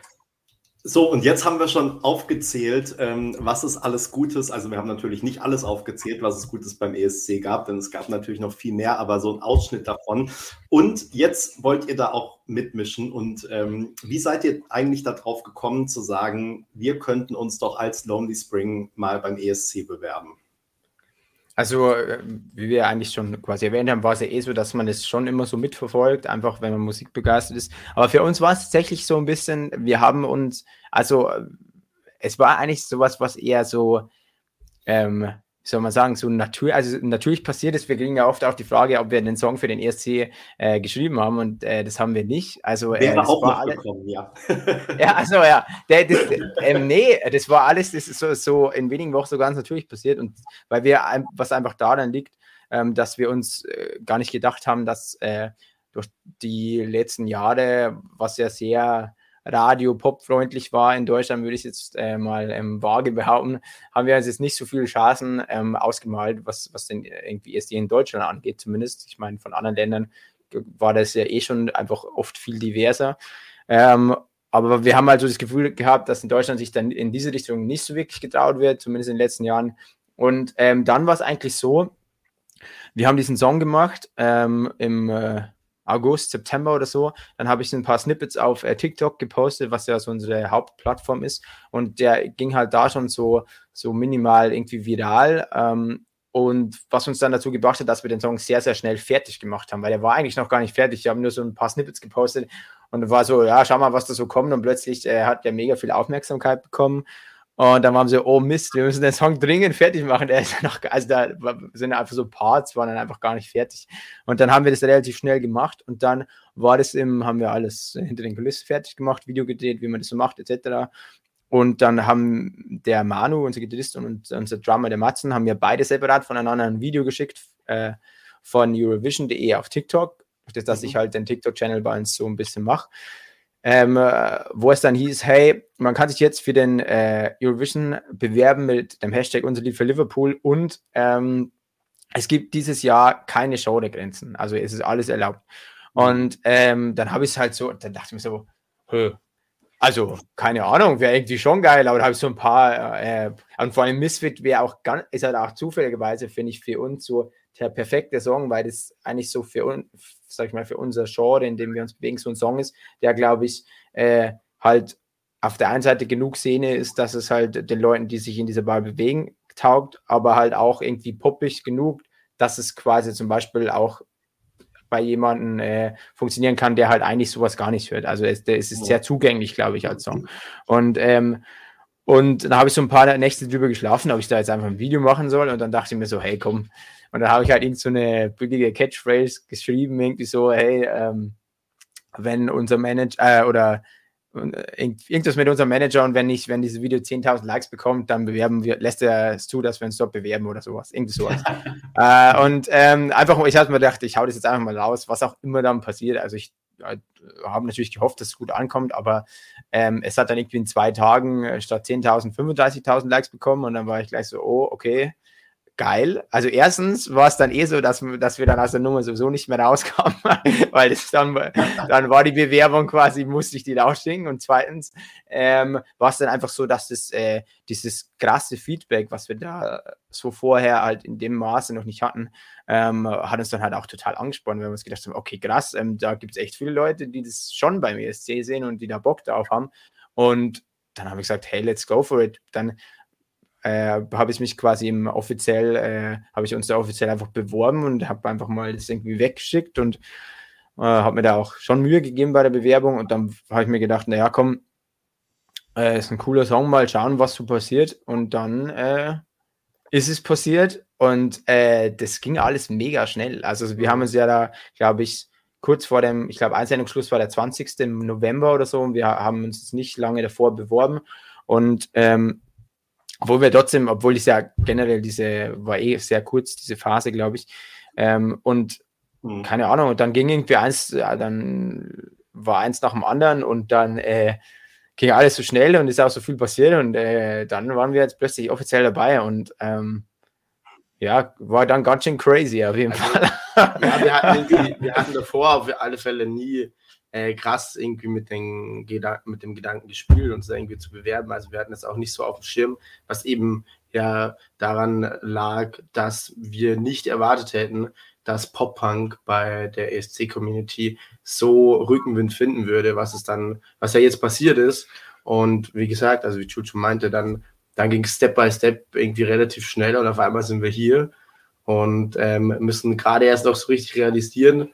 So, und jetzt haben wir schon aufgezählt, ähm, was es alles Gutes, also wir haben natürlich nicht alles aufgezählt, was es Gutes beim ESC gab, denn es gab natürlich noch viel mehr, aber so ein Ausschnitt davon. Und jetzt wollt ihr da auch mitmischen. Und ähm, wie seid ihr eigentlich darauf gekommen zu sagen, wir könnten uns doch als Lonely Spring mal beim ESC bewerben? Also, äh, wie wir eigentlich schon quasi erwähnt haben, war es ja eh so, dass man es schon immer so mitverfolgt, einfach wenn man Musik begeistert ist. Aber für uns war es tatsächlich so ein bisschen, wir haben uns, also es war eigentlich sowas, was eher so, ähm, wie soll man sagen, so natürlich, also natürlich passiert ist, wir kriegen ja oft auch die Frage, ob wir einen Song für den ESC äh, geschrieben haben und äh, das haben wir nicht. Also äh, Wäre auch war alles, ja. ja, also ja, der, das, ähm, nee, das war alles, das ist so, so in wenigen Wochen so ganz natürlich passiert und weil wir, was einfach daran liegt, ähm, dass wir uns äh, gar nicht gedacht haben, dass äh, durch die letzten Jahre, was ja sehr Radio-Pop-freundlich war in Deutschland, würde ich jetzt äh, mal ähm, vage behaupten, haben wir uns jetzt nicht so viele Chancen ähm, ausgemalt, was, was denn irgendwie erst in Deutschland angeht, zumindest. Ich meine, von anderen Ländern war das ja eh schon einfach oft viel diverser. Ähm, aber wir haben halt so das Gefühl gehabt, dass in Deutschland sich dann in diese Richtung nicht so wirklich getraut wird, zumindest in den letzten Jahren. Und ähm, dann war es eigentlich so, wir haben diesen Song gemacht ähm, im, äh, August, September oder so. Dann habe ich ein paar Snippets auf äh, TikTok gepostet, was ja so unsere Hauptplattform ist. Und der ging halt da schon so, so minimal irgendwie viral. Ähm, und was uns dann dazu gebracht hat, dass wir den Song sehr, sehr schnell fertig gemacht haben, weil der war eigentlich noch gar nicht fertig. Wir haben nur so ein paar Snippets gepostet und war so, ja, schau mal, was da so kommt. Und plötzlich äh, hat der mega viel Aufmerksamkeit bekommen. Und dann waren so, oh Mist, wir müssen den Song dringend fertig machen. Der ist ja noch, also da sind einfach so Parts, waren dann einfach gar nicht fertig. Und dann haben wir das relativ schnell gemacht und dann war das im, haben wir alles hinter den Kulissen fertig gemacht, Video gedreht, wie man das so macht, etc. Und dann haben der Manu, unser Gitarrist und unser Drummer, der Matzen, haben mir beide separat voneinander ein Video geschickt äh, von Eurovision.de auf TikTok, das, dass mhm. ich halt den TikTok-Channel bei uns so ein bisschen mache ähm, wo es dann hieß, hey, man kann sich jetzt für den äh, Eurovision bewerben mit dem Hashtag unser Lied für Liverpool und ähm, es gibt dieses Jahr keine Genregrenzen, also es ist alles erlaubt. Und ähm, dann habe ich es halt so, dann dachte ich mir so, Hö, also keine Ahnung, wäre irgendwie schon geil, aber da habe ich so ein paar, äh, und vor allem Misfit wäre auch ganz, ist halt auch zufälligerweise, finde ich, für uns so der perfekte Song, weil das eigentlich so für uns, sag ich mal, für unser Genre, in dem wir uns bewegen, so ein Song ist, der, glaube ich, äh, halt auf der einen Seite genug Szene ist, dass es halt den Leuten, die sich in dieser Bar bewegen, taugt, aber halt auch irgendwie poppig genug, dass es quasi zum Beispiel auch bei jemandem äh, funktionieren kann, der halt eigentlich sowas gar nicht hört. Also es, es ist sehr zugänglich, glaube ich, als Song. Und ähm, und dann habe ich so ein paar Nächte drüber geschlafen, ob ich da jetzt einfach ein Video machen soll. Und dann dachte ich mir so, hey, komm, und dann habe ich halt irgend so eine billige Catchphrase geschrieben, irgendwie so, hey, ähm, wenn unser Manager äh, oder äh, irgendwas mit unserem Manager und wenn nicht, wenn dieses Video 10.000 Likes bekommt, dann bewerben wir, lässt er es zu, dass wir uns dort bewerben oder sowas. Irgendwie sowas. äh, und ähm, einfach, ich habe mir gedacht, ich hau das jetzt einfach mal raus, was auch immer dann passiert. Also ich äh, habe natürlich gehofft, dass es gut ankommt, aber ähm, es hat dann irgendwie in zwei Tagen äh, statt 10.000 35.000 Likes bekommen und dann war ich gleich so, oh, okay, geil. Also erstens war es dann eh so, dass, dass wir dann aus der Nummer sowieso nicht mehr rauskamen, weil das dann, dann war die Bewerbung quasi, musste ich die rausschicken. Und zweitens ähm, war es dann einfach so, dass das, äh, dieses krasse Feedback, was wir da so vorher halt in dem Maße noch nicht hatten, ähm, hat uns dann halt auch total angesprochen, wenn wir uns gedacht haben, okay, krass, ähm, da gibt es echt viele Leute, die das schon beim ESC sehen und die da Bock drauf haben. Und dann habe ich gesagt, hey, let's go for it. Dann äh, habe ich mich quasi im offiziell, äh, habe ich uns da offiziell einfach beworben und habe einfach mal das irgendwie weggeschickt und äh, habe mir da auch schon Mühe gegeben bei der Bewerbung und dann habe ich mir gedacht, naja, komm, äh, ist ein cooler Song, mal schauen, was so passiert und dann äh, ist es passiert und äh, das ging alles mega schnell. Also wir haben uns ja da, glaube ich, kurz vor dem, ich glaube, Einsendungsschluss war der 20. November oder so und wir haben uns nicht lange davor beworben und ähm, obwohl wir trotzdem, obwohl ich ja generell diese, war eh sehr kurz, diese Phase, glaube ich. Ähm, und mhm. keine Ahnung, und dann ging irgendwie eins, ja, dann war eins nach dem anderen und dann äh, ging alles so schnell und ist auch so viel passiert und äh, dann waren wir jetzt plötzlich offiziell dabei und ähm, ja, war dann ganz schön crazy auf jeden also, Fall. Ja, wir hatten, wir hatten davor auf alle Fälle nie äh, krass irgendwie mit, den mit dem Gedanken gespielt, uns irgendwie zu bewerben. Also wir hatten es auch nicht so auf dem Schirm, was eben ja daran lag, dass wir nicht erwartet hätten, dass Pop-Punk bei der ESC-Community so Rückenwind finden würde, was es dann, was ja jetzt passiert ist. Und wie gesagt, also wie Chuchu meinte, dann, dann ging es Step by Step irgendwie relativ schnell und auf einmal sind wir hier und ähm, müssen gerade erst noch so richtig realisieren,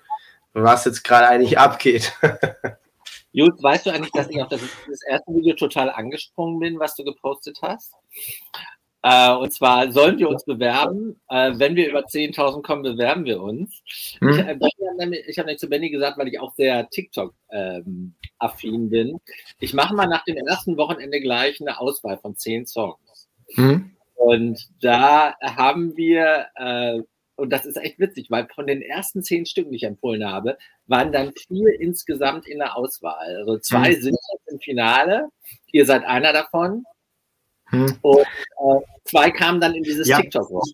was jetzt gerade eigentlich abgeht. Jules, weißt du eigentlich, dass ich auf das, das, erste Video total angesprungen bin, was du gepostet hast? Äh, und zwar sollen wir uns bewerben. Äh, wenn wir über 10.000 kommen, bewerben wir uns. Hm. Ich, äh, ich habe nämlich zu Benny gesagt, weil ich auch sehr TikTok-affin ähm, bin. Ich mache mal nach dem ersten Wochenende gleich eine Auswahl von 10 Songs. Hm. Und da haben wir äh, und das ist echt witzig, weil von den ersten zehn Stücken, die ich empfohlen habe, waren dann vier insgesamt in der Auswahl. Also zwei hm. sind jetzt im Finale. Ihr seid einer davon. Hm. Und äh, zwei kamen dann in dieses ja. TikTok. -Rock.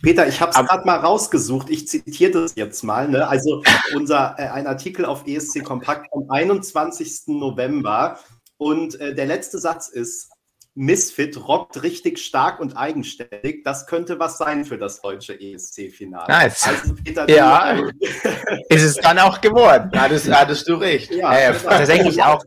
Peter, ich habe es gerade mal rausgesucht. Ich zitiere das jetzt mal. Ne? Also unser äh, ein Artikel auf ESC Kompakt vom 21. November. Und äh, der letzte Satz ist: Misfit rockt richtig stark und eigenständig. Das könnte was sein für das deutsche ESC-Finale. Nice. Also, ja, ist es dann auch geworden. Hattest, hattest du recht. Ja, ja tatsächlich auch.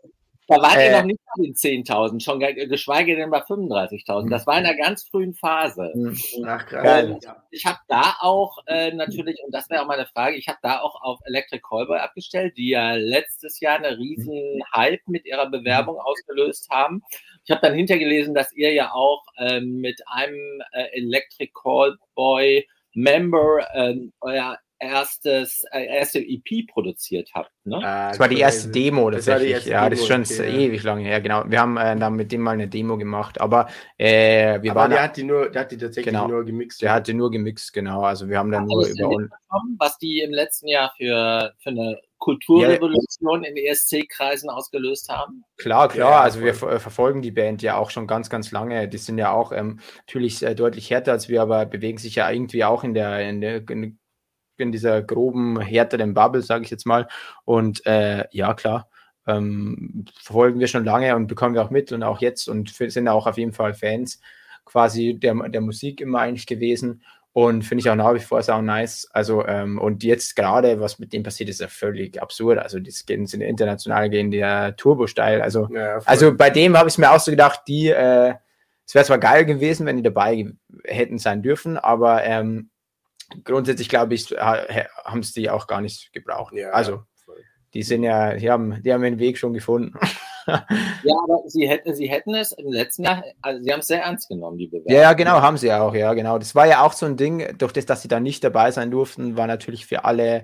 Da waren äh, die noch nicht bei den 10.000, schon geschweige denn bei 35.000. Das war in einer ganz frühen Phase. Hm. Ach, krass. Ich habe da auch äh, natürlich, und das wäre auch meine Frage, ich habe da auch auf Electric Callboy abgestellt, die ja letztes Jahr eine riesen Hype mit ihrer Bewerbung ausgelöst haben. Ich habe dann hintergelesen, dass ihr ja auch äh, mit einem äh, Electric Callboy Member äh, euer erstes, äh, erste EP produziert habt. Ne? Ah, das war die erste Demo das tatsächlich. Erste ja, Demo, das ist schon okay, ewig lang her, genau. Wir haben äh, dann mit dem mal eine Demo gemacht, aber äh, wir aber waren. Der hat die nur, der hat die tatsächlich genau, nur gemixt. Der hatte nur gemixt, genau. Also wir haben dann nur über. Was die im letzten Jahr für, für eine Kulturrevolution ja. in ESC-Kreisen ausgelöst haben? Klar, klar. Ja, also wir ver verfolgen die Band ja auch schon ganz, ganz lange. Die sind ja auch ähm, natürlich äh, deutlich härter als wir, aber bewegen sich ja irgendwie auch in der, in der in in dieser groben, härteren Bubble, sage ich jetzt mal. Und äh, ja, klar, ähm, verfolgen wir schon lange und bekommen wir auch mit und auch jetzt und sind auch auf jeden Fall Fans quasi der, der Musik immer eigentlich gewesen. Und finde ich auch nach wie vor sau nice. Also, ähm, und jetzt gerade, was mit dem passiert, ist ja völlig absurd. Also, die gehen sind international gehen der Turbo steil. Also, ja, also bei dem habe ich mir auch so gedacht, die, äh, es wäre zwar geil gewesen, wenn die dabei hätten sein dürfen, aber ähm, grundsätzlich glaube ich, haben es die auch gar nicht gebraucht. Ja, also, die sind ja, die haben, die haben den Weg schon gefunden. ja, aber sie hätten, sie hätten es im letzten Jahr, also sie haben es sehr ernst genommen, die Bewerbung. Ja, genau, haben sie auch, ja, genau. Das war ja auch so ein Ding, durch das, dass sie da nicht dabei sein durften, war natürlich für alle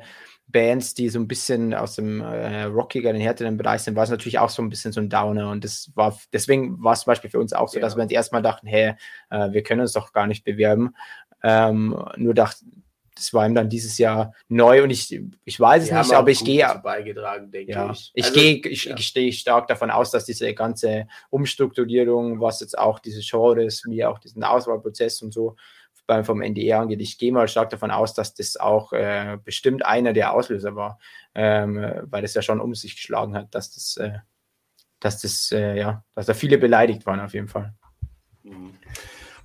Bands, die so ein bisschen aus dem äh, rockigeren, härteren Bereich sind, war es natürlich auch so ein bisschen so ein Downer. Und das war, deswegen war es zum Beispiel für uns auch so, ja. dass wir uns erstmal dachten, hey, äh, wir können uns doch gar nicht bewerben. Ähm, nur dachten, das war ihm dann dieses Jahr neu und ich, ich weiß es nicht, aber ich gehe. beigetragen, denke ja, ich. Ich also, gehe, ich, ja. ich stehe stark davon aus, dass diese ganze Umstrukturierung, was jetzt auch diese Genres, wie auch diesen Auswahlprozess und so beim vom NDR angeht, ich gehe mal stark davon aus, dass das auch äh, bestimmt einer der Auslöser war, ähm, weil es ja schon um sich geschlagen hat, dass das, äh, dass das, äh, ja, dass da viele beleidigt waren auf jeden Fall. Mhm.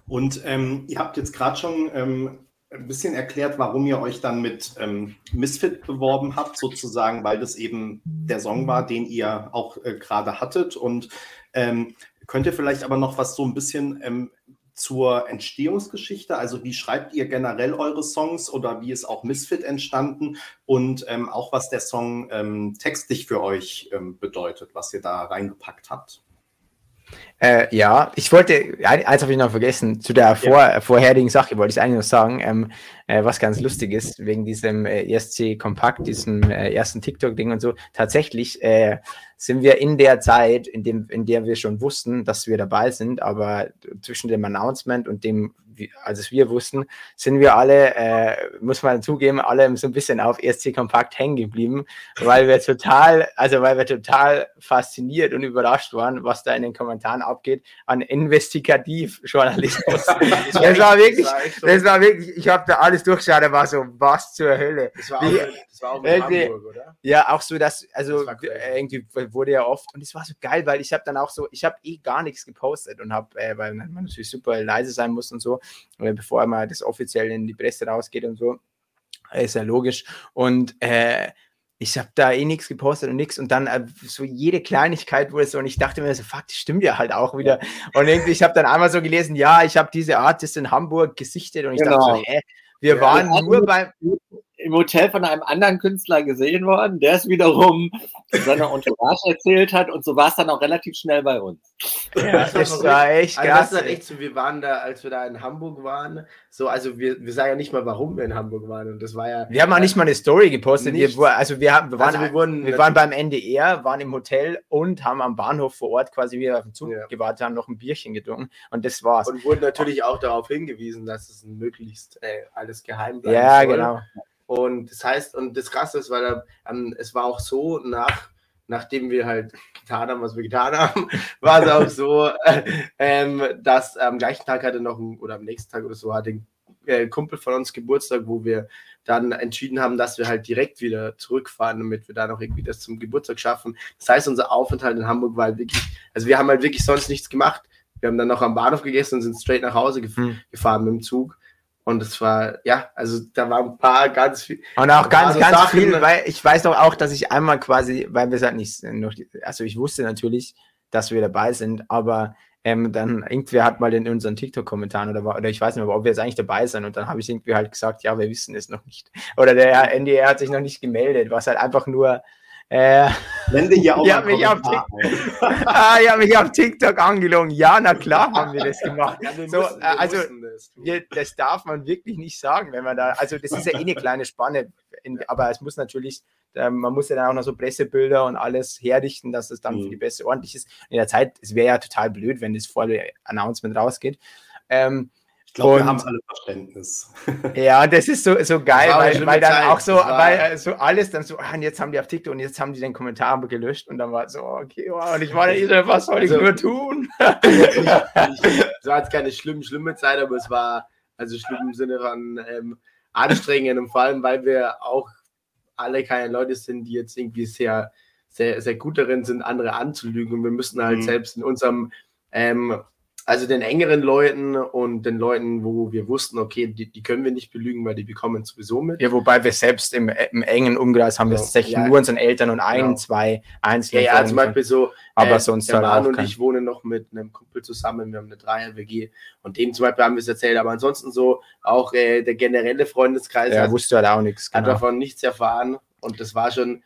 Und ähm, ihr habt jetzt gerade schon ähm, ein bisschen erklärt, warum ihr euch dann mit ähm, Misfit beworben habt, sozusagen, weil das eben der Song war, den ihr auch äh, gerade hattet. Und ähm, könnt ihr vielleicht aber noch was so ein bisschen ähm, zur Entstehungsgeschichte, also wie schreibt ihr generell eure Songs oder wie ist auch Misfit entstanden und ähm, auch was der Song ähm, textlich für euch ähm, bedeutet, was ihr da reingepackt habt? Äh, ja, ich wollte, eins habe ich noch vergessen, zu der vor, ja. vorherigen Sache wollte ich eigentlich noch sagen, ähm, äh, was ganz lustig ist, wegen diesem äh, ESC Kompakt, diesem äh, ersten TikTok-Ding und so. Tatsächlich äh, sind wir in der Zeit, in, dem, in der wir schon wussten, dass wir dabei sind, aber zwischen dem Announcement und dem als wir wussten, sind wir alle, äh, muss man zugeben, alle so ein bisschen auf ESC Kompakt hängen geblieben, weil wir total, also weil wir total fasziniert und überrascht waren, was da in den Kommentaren abgeht an Investigativjournalismus. das war wirklich, das war wirklich, ich habe da alles durchgeschaut, da war so, was zur Hölle. Das war auch, Wie, das war auch in Hamburg, oder? Ja, auch so, dass, also das irgendwie wurde ja oft, und es war so geil, weil ich habe dann auch so, ich habe eh gar nichts gepostet und habe, äh, weil man natürlich super leise sein muss und so, bevor mal das offiziell in die Presse rausgeht und so. Ist ja logisch. Und äh, ich habe da eh nichts gepostet und nichts und dann äh, so jede Kleinigkeit wurde so und ich dachte mir so, fuck, das stimmt ja halt auch wieder. Und irgendwie, ich habe dann einmal so gelesen, ja, ich habe diese Artist in Hamburg gesichtet und ich genau. dachte so, hä, wir ja, waren nur beim im Hotel von einem anderen Künstler gesehen worden, der es wiederum seiner Entourage erzählt hat und so war es dann auch relativ schnell bei uns. Ja, das war echt also krass. Das ist echt so, wir waren da, als wir da in Hamburg waren, so, also wir, wir sagen ja nicht mal, warum wir in Hamburg waren und das war ja... Wir haben auch nicht mal eine Story gepostet, wir, also wir, haben, wir, waren, also wir, wurden, wir waren beim NDR, waren im Hotel und haben am Bahnhof vor Ort quasi wieder auf den Zug ja. gewartet, haben noch ein Bierchen getrunken und das war's. Und wurden natürlich auch darauf hingewiesen, dass es möglichst äh, alles geheim bleibt. Ja, soll. genau. Und das heißt, und das Krasse ist, weil ähm, es war auch so, nach, nachdem wir halt getan haben, was wir getan haben, war es auch so, äh, ähm, dass am gleichen Tag hatte noch, ein, oder am nächsten Tag oder so, hatte ein äh, Kumpel von uns Geburtstag, wo wir dann entschieden haben, dass wir halt direkt wieder zurückfahren, damit wir da noch irgendwie das zum Geburtstag schaffen. Das heißt, unser Aufenthalt in Hamburg war halt wirklich, also wir haben halt wirklich sonst nichts gemacht wir haben dann noch am Bahnhof gegessen und sind straight nach Hause gef mhm. gefahren mit dem Zug. Und es war, ja, also da waren ein paar ganz viel. Und auch ganz, ganz Sachen, viel, weil ich weiß doch auch, dass ich einmal quasi, weil wir es halt nicht noch, also ich wusste natürlich, dass wir dabei sind, aber ähm, dann irgendwer hat mal in unseren TikTok-Kommentaren oder, oder ich weiß nicht mehr, ob wir jetzt eigentlich dabei sind und dann habe ich irgendwie halt gesagt, ja, wir wissen es noch nicht. Oder der NDR hat sich noch nicht gemeldet, was halt einfach nur äh, Blende hier auch ich habe mich, auf ah, hab mich auf TikTok angelogen. Ja, na klar haben wir das gemacht. Ja, wir so, müssen, wir also, das, wir, das darf man wirklich nicht sagen, wenn man da, also das ist ja eh eine kleine Spanne, in, aber es muss natürlich, äh, man muss ja dann auch noch so Pressebilder und alles herrichten, dass es dann mhm. für die Beste ordentlich ist. In der Zeit, es wäre ja total blöd, wenn das vor der Announcement rausgeht. Ähm, ich glaube, wir haben alle Verständnis. Ja, das ist so, so geil, weil, weil dann Zeit. auch so, weil äh, so alles dann so, ah, und jetzt haben die auf TikTok und jetzt haben die den Kommentar gelöscht und dann war so, okay, wow, und ich war da so, was soll also, ich nur tun? es war jetzt keine schlimm, schlimme Zeit, aber es war also schlimm im Sinne von ähm, anstrengend und vor allem, weil wir auch alle keine Leute sind, die jetzt irgendwie sehr, sehr, sehr gut darin sind, andere anzulügen und wir müssen halt mhm. selbst in unserem ähm, also den engeren Leuten und den Leuten, wo wir wussten, okay, die, die können wir nicht belügen, weil die bekommen sowieso mit. Ja, wobei wir selbst im, im engen Umkreis haben wir so, tatsächlich ja, nur unseren Eltern und ein, genau. zwei Einzelne. Ja, ja, zum Beispiel so, aber äh, sonst der halt und ich wohnen noch mit einem Kumpel zusammen, wir haben eine Dreier-WG und dem zum Beispiel haben wir es erzählt, aber ansonsten so auch äh, der generelle Freundeskreis ja, hat, wusste halt auch nichts, genau. hat davon nichts erfahren und das war schon,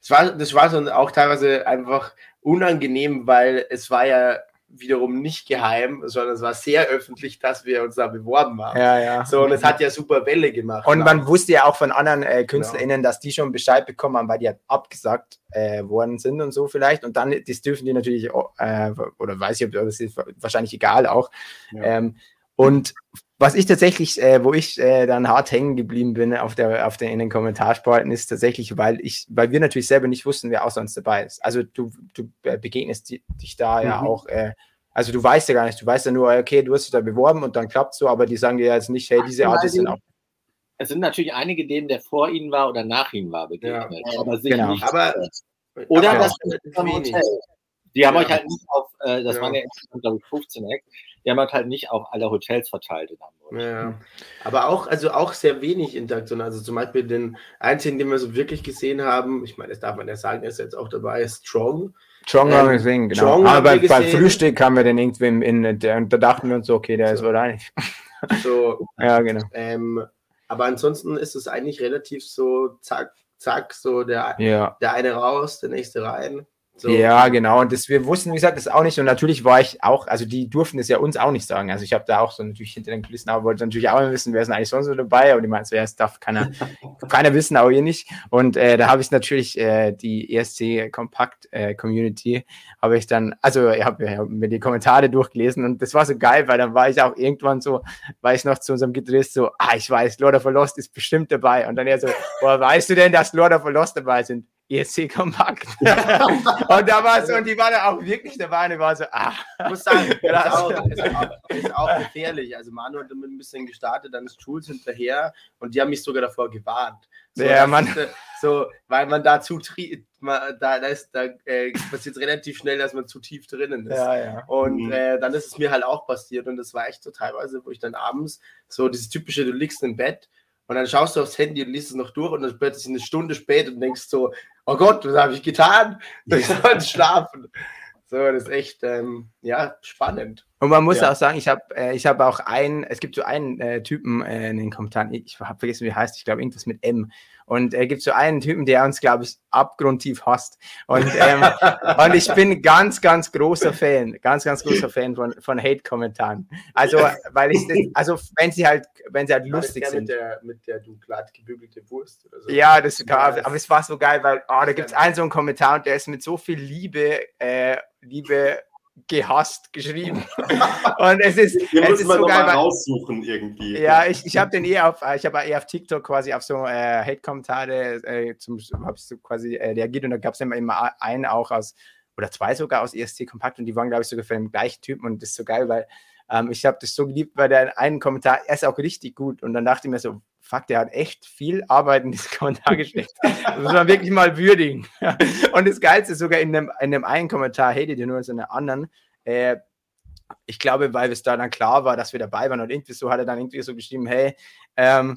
das war, das war schon auch teilweise einfach unangenehm, weil es war ja wiederum nicht geheim, sondern es war sehr öffentlich, dass wir uns da beworben haben. Ja, ja. So, und es hat ja super Welle gemacht. Und man wusste ja auch von anderen äh, KünstlerInnen, genau. dass die schon Bescheid bekommen haben, weil die halt abgesagt äh, worden sind und so vielleicht. Und dann, das dürfen die natürlich, äh, oder weiß ich, ob das ist wahrscheinlich egal auch. Ja. Ähm, und was ich tatsächlich, äh, wo ich äh, dann hart hängen geblieben bin auf der, auf den, in den Kommentarspalten, ist tatsächlich, weil ich, weil wir natürlich selber nicht wussten, wer außer uns dabei ist. Also du, du äh, begegnest dich da mhm. ja auch, äh, also du weißt ja gar nicht, du weißt ja nur, okay, du hast dich da beworben und dann klappt so, aber die sagen dir jetzt nicht, hey, diese Artists sind auch. Es sind natürlich einige, denen der vor ihnen war oder nach ihnen war begegnet. Ja. Aber sicher genau. nicht. Aber, oder aber das Hotel. Die haben ja. euch halt nicht auf, äh, das ja. waren ja glaube ich, 15 Eck, die haben halt, halt nicht auf alle Hotels verteilt in Hamburg. Ja. Aber auch, also auch sehr wenig Interaktion. Also zum Beispiel den einzigen, den wir so wirklich gesehen haben, ich meine, das darf man ja sagen, er ist jetzt auch dabei, Strong. Strong ähm, haben wir gesehen, genau. Strong Aber beim, beim Frühstück haben wir den irgendwie in, in der, und da dachten wir uns so, okay, der so. ist wohl eigentlich. So, ja, genau. Ähm, aber ansonsten ist es eigentlich relativ so, zack, zack, so der, ja. der eine raus, der nächste rein. So. Ja, genau. Und das, wir wussten, wie gesagt, das auch nicht. Und natürlich war ich auch, also die durften es ja uns auch nicht sagen. Also ich habe da auch so natürlich hinter den Kulissen, aber wollte natürlich auch wissen, wer ist denn eigentlich sonst so dabei. Aber die meinten, wer es darf keiner, keiner wissen, auch ihr nicht. Und äh, da habe ich natürlich äh, die ESC Kompakt äh, Community, habe ich dann, also ich habe hab mir die Kommentare durchgelesen und das war so geil, weil dann war ich auch irgendwann so, war ich noch zu unserem Gitarrist so, ah, ich weiß, Lord of the Lost ist bestimmt dabei. Und dann er so, woher weißt du denn, dass Lord of the Lost dabei sind? ESC kompakt. und da war es, und die waren auch wirklich dabei und ich war so, ah. Ich muss sagen, das ist auch, ist, auch, ist auch gefährlich. Also Manu hat damit ein bisschen gestartet, dann ist Jules hinterher und die haben mich sogar davor gewarnt. So, ja, man. Ist, so, weil man da zu da, da, ist, da äh, passiert es relativ schnell, dass man zu tief drinnen ist. Ja, ja. Und mhm. äh, dann ist es mir halt auch passiert und das war echt so teilweise, wo ich dann abends so dieses typische, du liegst im Bett und dann schaust du aufs Handy und liest es noch durch und dann plötzlich eine Stunde später und denkst so, oh Gott, was habe ich getan? Ich soll schlafen. So, das ist echt, ähm, ja, spannend. Und man muss ja. auch sagen, ich habe äh, ich hab auch einen, es gibt so einen äh, Typen äh, in den Kommentaren, ich habe vergessen, wie er heißt, ich glaube irgendwas mit M. Und er gibt so einen Typen, der uns, glaube ich, abgrundtief hasst. Und, ähm, und ich bin ganz, ganz großer Fan, ganz, ganz großer Fan von, von Hate-Kommentaren. Also, weil ich das, also wenn sie halt, wenn sie halt lustig sind. Mit der, mit der du glatt gebügelte Wurst oder so. Ja, das ja, aber, aber es war so geil, weil oh, da gibt es einen so einen Kommentar und der ist mit so viel Liebe, äh, Liebe gehasst geschrieben. Und es ist, Wir es ist so geil, mal raussuchen irgendwie. Ja, ich, ich habe den eh auf, ich habe eher auf TikTok quasi auf so äh, Hate-Kommentare äh, zum habe so quasi äh, reagiert und da gab es immer, immer einen auch aus oder zwei sogar aus ESC Kompakt und die waren glaube ich sogar von dem gleichen Typen und das ist so geil, weil ähm, ich habe das so geliebt, weil der einen Kommentar, er ist auch richtig gut und dann dachte ich mir so, fuck, der hat echt viel Arbeit in diesen Kommentar gesteckt. Das muss man wirklich mal würdigen. Und das Geilste ist sogar in dem, in dem einen Kommentar, hatet ihr nur in einem anderen, äh, ich glaube, weil es da dann klar war, dass wir dabei waren und irgendwie so hat er dann irgendwie so geschrieben, hey, ähm,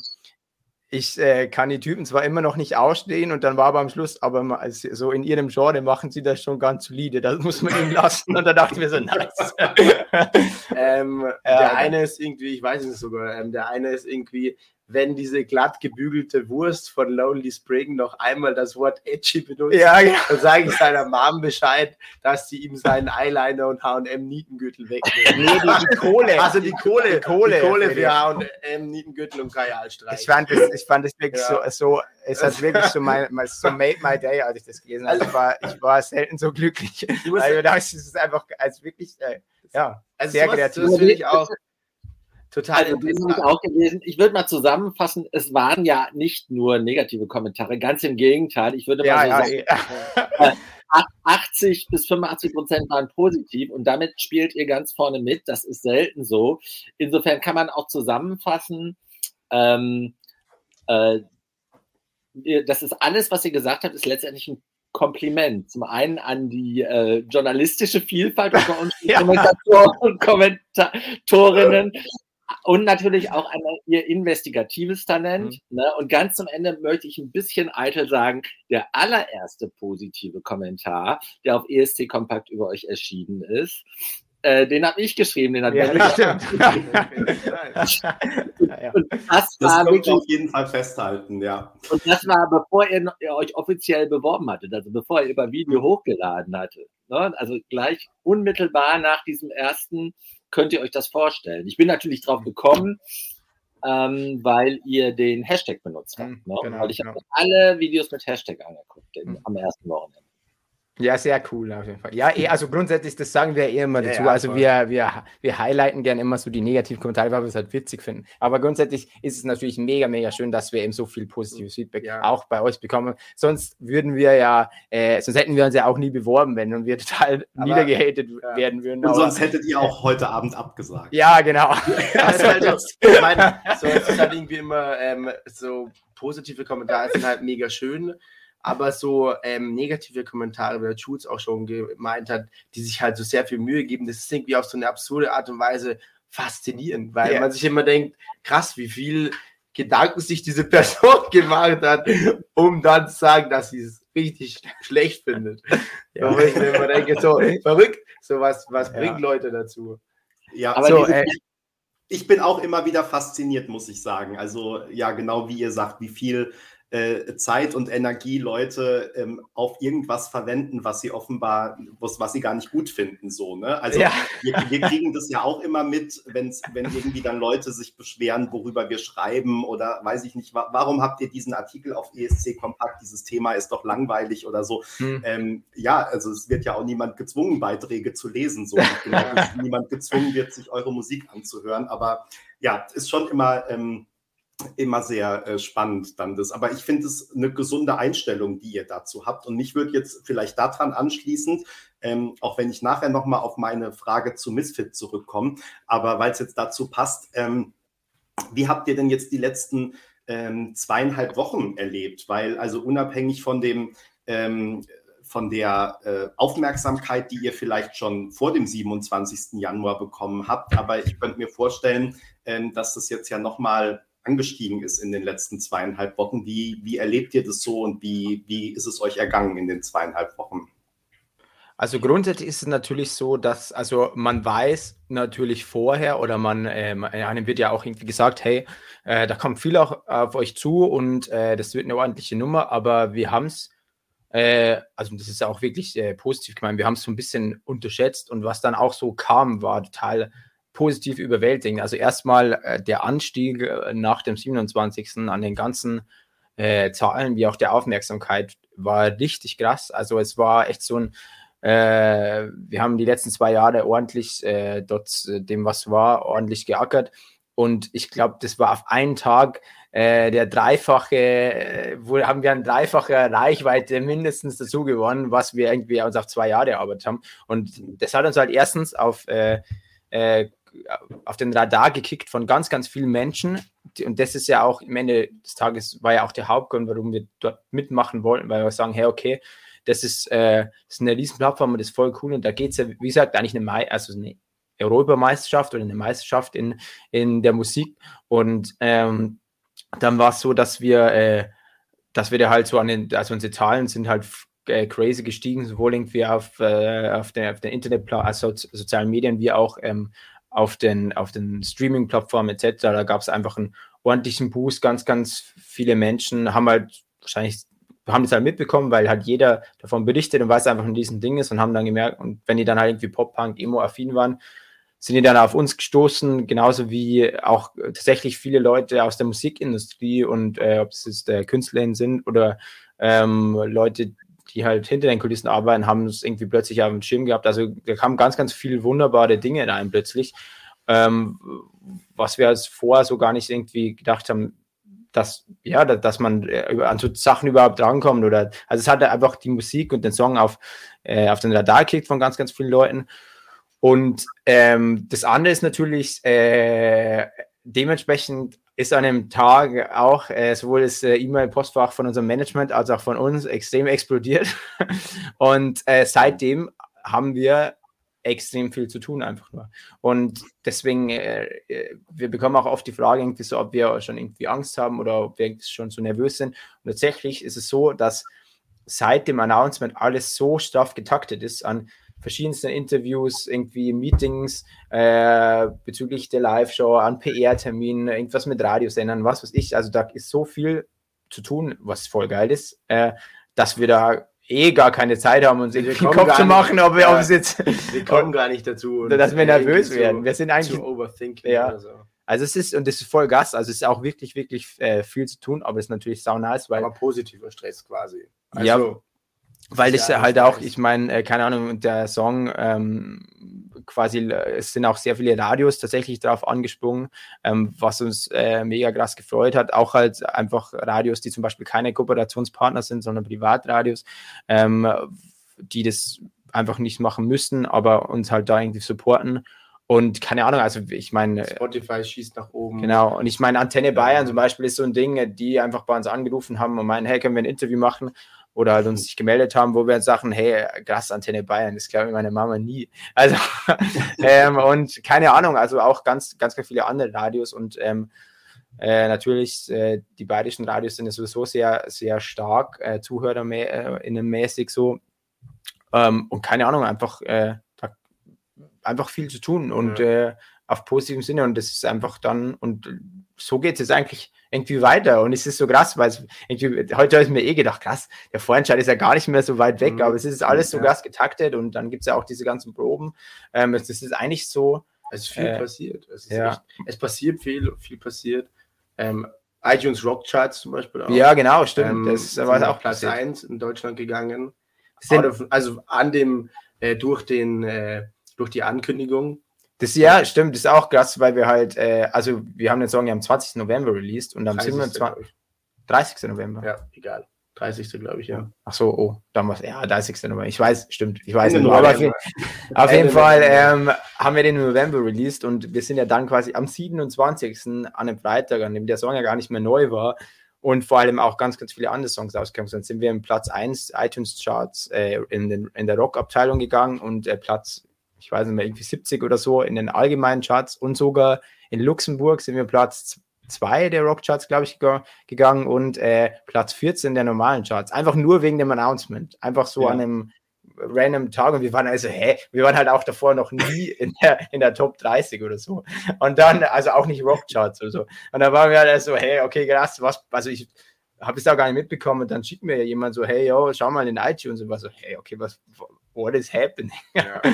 ich äh, kann die Typen zwar immer noch nicht ausstehen und dann war aber am Schluss, aber so in ihrem Genre machen sie das schon ganz solide, das muss man ihm lassen und da dachten wir so, nice. ähm, der eine ist irgendwie, ich weiß es sogar, ähm, der eine ist irgendwie, wenn diese glatt gebügelte Wurst von Lonely Spring noch einmal das Wort edgy benutzt, ja, ja. dann sage ich seiner Mom Bescheid, dass sie ihm seinen Eyeliner und H&M Nietengürtel wegnimmt. Nee, die, die, Kohle. Also die Kohle. Die Kohle, die Kohle für H&M Nietengürtel und Kajalstreich. Ich fand das, ich fand das wirklich ja. so, so, es hat wirklich so, mein, so made my day, als ich das gelesen habe. Ich war, ich war selten so glücklich. Also, das ist einfach, als wirklich, äh, ja, also sehr kreativ. Das finde ich auch Total also, interessant. Ich, auch gelesen. ich würde mal zusammenfassen, es waren ja nicht nur negative Kommentare, ganz im Gegenteil. Ich würde mal ja, so ja, sagen, ja. 80 bis 85 Prozent waren positiv und damit spielt ihr ganz vorne mit. Das ist selten so. Insofern kann man auch zusammenfassen, ähm, äh, das ist alles, was ihr gesagt habt, ist letztendlich ein Kompliment. Zum einen an die äh, journalistische Vielfalt unter uns ja. Kommentatoren und Kommentatorinnen, und natürlich auch eine, ihr investigatives Talent. Mhm. Ne? Und ganz zum Ende möchte ich ein bisschen eitel sagen, der allererste positive Kommentar, der auf ESC Kompakt über euch erschienen ist, äh, den habe ich geschrieben, den hat ja, das stimmt. und das, das war wirklich, auf jeden Fall festhalten, ja. Und das war, bevor ihr, ihr, euch offiziell beworben hattet, also bevor ihr über Video hochgeladen hattet. Ne? Also gleich unmittelbar nach diesem ersten könnt ihr euch das vorstellen? Ich bin natürlich drauf gekommen, ähm, weil ihr den Hashtag benutzt habt. Mhm, ne? Genau, weil ich genau. habe alle Videos mit Hashtag angeguckt den, mhm. am ersten Wochenende. Ja, sehr cool auf jeden Fall. Ja, eh, also grundsätzlich, das sagen wir eh immer dazu. Ja, ja, also wir, wir, wir highlighten gerne immer so die negativen Kommentare, weil wir es halt witzig finden. Aber grundsätzlich ist es natürlich mega, mega schön, dass wir eben so viel positives Feedback ja. auch bei euch bekommen. Sonst würden wir ja, äh, sonst hätten wir uns ja auch nie beworben, wenn und wir total Aber, niedergehatet werden würden. Und sonst hättet ihr auch heute Abend abgesagt. Ja, genau. also, jetzt, ich meine, so, es ist halt irgendwie immer ähm, so positive Kommentare sind halt mega schön aber so ähm, negative Kommentare, wie der Jules auch schon gemeint hat, die sich halt so sehr viel Mühe geben, das ist irgendwie auf so eine absurde Art und Weise faszinierend, weil yeah. man sich immer denkt, krass, wie viel Gedanken sich diese Person gemacht hat, um dann zu sagen, dass sie es richtig schlecht findet. Ja. Wo ich mir immer denke, so verrückt, so was, was bringt Leute dazu? Ja, aber so, äh, ich bin auch immer wieder fasziniert, muss ich sagen. Also ja, genau wie ihr sagt, wie viel äh, Zeit und Energie Leute ähm, auf irgendwas verwenden, was sie offenbar, was, was sie gar nicht gut finden. So, ne? Also ja. wir, wir, kriegen das ja auch immer mit, wenn's, wenn irgendwie dann Leute sich beschweren, worüber wir schreiben oder weiß ich nicht, wa warum habt ihr diesen Artikel auf ESC Kompakt, dieses Thema ist doch langweilig oder so. Hm. Ähm, ja, also es wird ja auch niemand gezwungen, Beiträge zu lesen. So. Genau, niemand gezwungen wird, sich eure Musik anzuhören. Aber ja, ist schon immer. Ähm, immer sehr äh, spannend dann das. Aber ich finde es eine gesunde Einstellung, die ihr dazu habt. Und mich würde jetzt vielleicht daran anschließend, ähm, auch wenn ich nachher nochmal auf meine Frage zu Misfit zurückkomme, aber weil es jetzt dazu passt, ähm, wie habt ihr denn jetzt die letzten ähm, zweieinhalb Wochen erlebt? Weil also unabhängig von dem ähm, von der äh, Aufmerksamkeit, die ihr vielleicht schon vor dem 27. Januar bekommen habt. Aber ich könnte mir vorstellen, ähm, dass das jetzt ja nochmal angestiegen ist in den letzten zweieinhalb Wochen. Wie, wie erlebt ihr das so und wie, wie ist es euch ergangen in den zweieinhalb Wochen? Also grundsätzlich ist es natürlich so, dass also man weiß natürlich vorher oder man ähm, einem wird ja auch irgendwie gesagt, hey, äh, da kommt viel auch auf euch zu und äh, das wird eine ordentliche Nummer, aber wir haben es, äh, also das ist auch wirklich äh, positiv gemeint, wir haben es so ein bisschen unterschätzt und was dann auch so kam, war total positiv überwältigend. Also erstmal äh, der Anstieg äh, nach dem 27. an den ganzen äh, Zahlen wie auch der Aufmerksamkeit war richtig krass. Also es war echt so ein, äh, wir haben die letzten zwei Jahre ordentlich äh, dort äh, dem, was war, ordentlich geackert. Und ich glaube, das war auf einen Tag der dreifache, wo haben wir eine dreifache Reichweite mindestens dazu gewonnen, was wir irgendwie uns auf zwei Jahre erarbeitet haben. Und das hat uns halt erstens auf äh, auf den Radar gekickt von ganz, ganz vielen Menschen. Und das ist ja auch am Ende des Tages war ja auch der Hauptgrund, warum wir dort mitmachen wollten, weil wir sagen, hey, okay, das ist, äh, das ist eine riesen Plattform und das ist voll cool. Und da geht es ja, wie gesagt, eigentlich eine, also eine Europameisterschaft oder eine Meisterschaft in, in der Musik. Und ähm, dann war es so, dass wir, äh, dass wir da halt so an den, also unsere Zahlen sind halt äh, crazy gestiegen, sowohl irgendwie auf, äh, auf der, auf der Internet, also sozialen Medien, wie auch ähm, auf den, auf den Streaming-Plattformen etc. Da gab es einfach einen ordentlichen Boost. Ganz, ganz viele Menschen haben halt wahrscheinlich haben das halt mitbekommen, weil halt jeder davon berichtet und weiß einfach von diesem Ding ist und haben dann gemerkt, und wenn die dann halt irgendwie Pop-Punk, Emo-affin waren, sind die dann auf uns gestoßen, genauso wie auch tatsächlich viele Leute aus der Musikindustrie und äh, ob es jetzt äh, Künstlerinnen sind oder ähm, Leute, die halt hinter den Kulissen arbeiten, haben es irgendwie plötzlich auf dem Schirm gehabt. Also da kamen ganz, ganz viele wunderbare Dinge rein plötzlich, ähm, was wir als vorher so gar nicht irgendwie gedacht haben, dass, ja, dass man äh, an so Sachen überhaupt rankommt oder, also es hat einfach die Musik und den Song auf, äh, auf den Radar gekickt von ganz, ganz vielen Leuten. Und ähm, das andere ist natürlich, äh, dementsprechend ist an dem Tag auch äh, sowohl das äh, E-Mail-Postfach von unserem Management als auch von uns extrem explodiert. Und äh, seitdem haben wir extrem viel zu tun einfach nur. Und deswegen, äh, äh, wir bekommen auch oft die Frage irgendwie so, ob wir schon irgendwie Angst haben oder ob wir schon so nervös sind. Und tatsächlich ist es so, dass seit dem Announcement alles so straff getaktet ist an verschiedensten Interviews, irgendwie Meetings äh, bezüglich der Live-Show, an PR-Terminen, irgendwas mit Radiosendern, was weiß ich. Also da ist so viel zu tun, was voll geil ist, äh, dass wir da eh gar keine Zeit haben, uns irgendwie den Kopf zu machen, ob wir, ja, ob jetzt. Wir kommen gar nicht dazu. dass wir nervös werden. Wir sind eigentlich. Overthinking ja. So. Also es ist, und das ist voll Gas, also es ist auch wirklich, wirklich äh, viel zu tun, aber es ist natürlich sau nice, weil. Aber positiver Stress quasi. Also, ja, weil das ja, halt auch, ich meine, äh, keine Ahnung, der Song ähm, quasi, äh, es sind auch sehr viele Radios tatsächlich darauf angesprungen, ähm, was uns äh, mega krass gefreut hat. Auch halt einfach Radios, die zum Beispiel keine Kooperationspartner sind, sondern Privatradios, ähm, die das einfach nicht machen müssten, aber uns halt da irgendwie supporten. Und keine Ahnung, also ich meine. Spotify schießt nach oben. Genau. Und ich meine, Antenne Bayern zum Beispiel ist so ein Ding, die einfach bei uns angerufen haben und meinen, hey, können wir ein Interview machen? Oder halt uns sich gemeldet haben, wo wir jetzt sagen, hey, Gastantenne Bayern, das glaube ich meine Mama nie. Also, ähm, und keine Ahnung, also auch ganz, ganz, ganz viele andere Radios und ähm, äh, natürlich, äh, die bayerischen Radios sind ja sowieso sehr, sehr stark, äh, zuhörerinnenmäßig äh, so. Ähm, und keine Ahnung, einfach, äh, da, einfach viel zu tun und ja. Äh, auf positivem Sinne und das ist einfach dann, und so geht es jetzt eigentlich irgendwie weiter. Und es ist so krass, weil es irgendwie, heute habe ich mir eh gedacht, krass, der Vorentscheid ist ja gar nicht mehr so weit weg, mhm. aber es ist alles so ja. krass getaktet und dann gibt es ja auch diese ganzen Proben. Ähm, es, das ist eigentlich so. Es ist viel äh, passiert. Es, ja. echt, es passiert viel, viel passiert. Ähm, iTunes Rock Charts zum Beispiel auch. Ja, genau, stimmt. Ähm, das war auch Platz 1 in Deutschland gegangen. Of, also an dem, äh, durch den, äh, durch die Ankündigung das ja, stimmt, das ist auch krass, weil wir halt, äh, also wir haben den Song ja am 20. November released und am 27. 30. November. Ja, egal. 30. glaube ich, ja. Ach so, oh, damals, ja, 30. November. Ich weiß, stimmt, ich weiß nicht. Aber auf, jeden, auf jeden Fall ähm, haben wir den November released und wir sind ja dann quasi am 27. an einem Freitag, an dem der Song ja gar nicht mehr neu war und vor allem auch ganz, ganz viele andere Songs rausgekommen sind, sind wir im Platz 1 iTunes Charts äh, in, den, in der Rock-Abteilung gegangen und äh, Platz ich weiß nicht mehr, irgendwie 70 oder so in den allgemeinen Charts und sogar in Luxemburg sind wir Platz 2 der Rockcharts, glaube ich, gegangen und äh, Platz 14 der normalen Charts. Einfach nur wegen dem Announcement. Einfach so ja. an einem random Tag und wir waren also, hä, wir waren halt auch davor noch nie in der, in der Top 30 oder so. Und dann, also auch nicht Rockcharts oder so. Und da waren wir halt so, hey, okay, krass, was, also ich habe es auch gar nicht mitbekommen und dann schickt mir jemand so, hey, yo, schau mal in iTunes und war so, hey, okay, was, what is happening? Ja.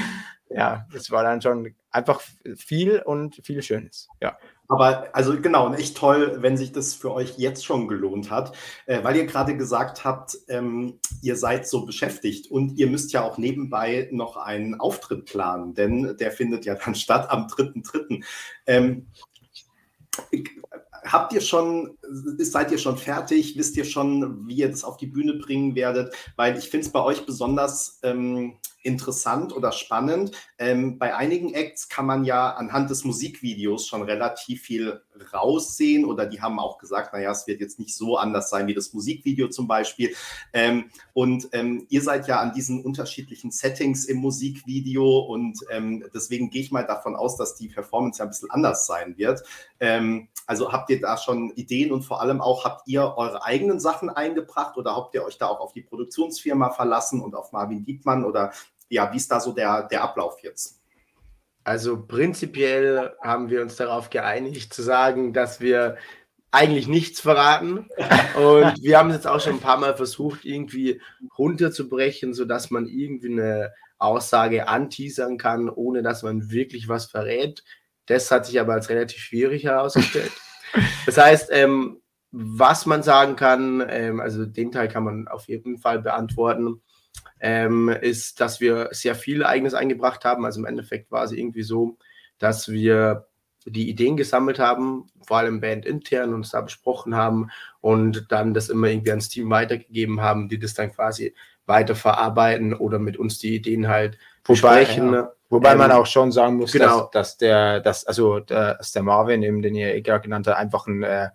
ja, das war dann schon einfach viel und viel Schönes. Ja. Aber also genau, echt toll, wenn sich das für euch jetzt schon gelohnt hat, äh, weil ihr gerade gesagt habt, ähm, ihr seid so beschäftigt und ihr müsst ja auch nebenbei noch einen Auftritt planen, denn der findet ja dann statt am 3.3. Ähm, habt ihr schon, seid ihr schon fertig? Wisst ihr schon, wie ihr das auf die Bühne bringen werdet? Weil ich finde es bei euch besonders ähm, interessant oder spannend. Ähm, bei einigen Acts kann man ja anhand des Musikvideos schon relativ viel raussehen oder die haben auch gesagt, naja, es wird jetzt nicht so anders sein wie das Musikvideo zum Beispiel. Ähm, und ähm, ihr seid ja an diesen unterschiedlichen Settings im Musikvideo und ähm, deswegen gehe ich mal davon aus, dass die Performance ja ein bisschen anders sein wird. Ähm, also habt ihr da schon Ideen und vor allem auch, habt ihr eure eigenen Sachen eingebracht oder habt ihr euch da auch auf die Produktionsfirma verlassen und auf Marvin Dietmann oder ja, wie ist da so der, der Ablauf jetzt? Also prinzipiell haben wir uns darauf geeinigt zu sagen, dass wir eigentlich nichts verraten. Und wir haben es jetzt auch schon ein paar Mal versucht, irgendwie runterzubrechen, sodass man irgendwie eine Aussage anteasern kann, ohne dass man wirklich was verrät. Das hat sich aber als relativ schwierig herausgestellt. Das heißt, ähm, was man sagen kann, ähm, also den Teil kann man auf jeden Fall beantworten ähm, ist, dass wir sehr viel Eigenes eingebracht haben. Also im Endeffekt war es irgendwie so, dass wir die Ideen gesammelt haben, vor allem Band intern uns da besprochen haben und dann das immer irgendwie ans Team weitergegeben haben, die das dann quasi weiter verarbeiten oder mit uns die Ideen halt wobei, besprechen. Ja. Wobei ähm, man auch schon sagen muss, genau. dass, dass der, dass, also dass der Marvin, eben, den ihr gerade genannt habt, einfach ein äh,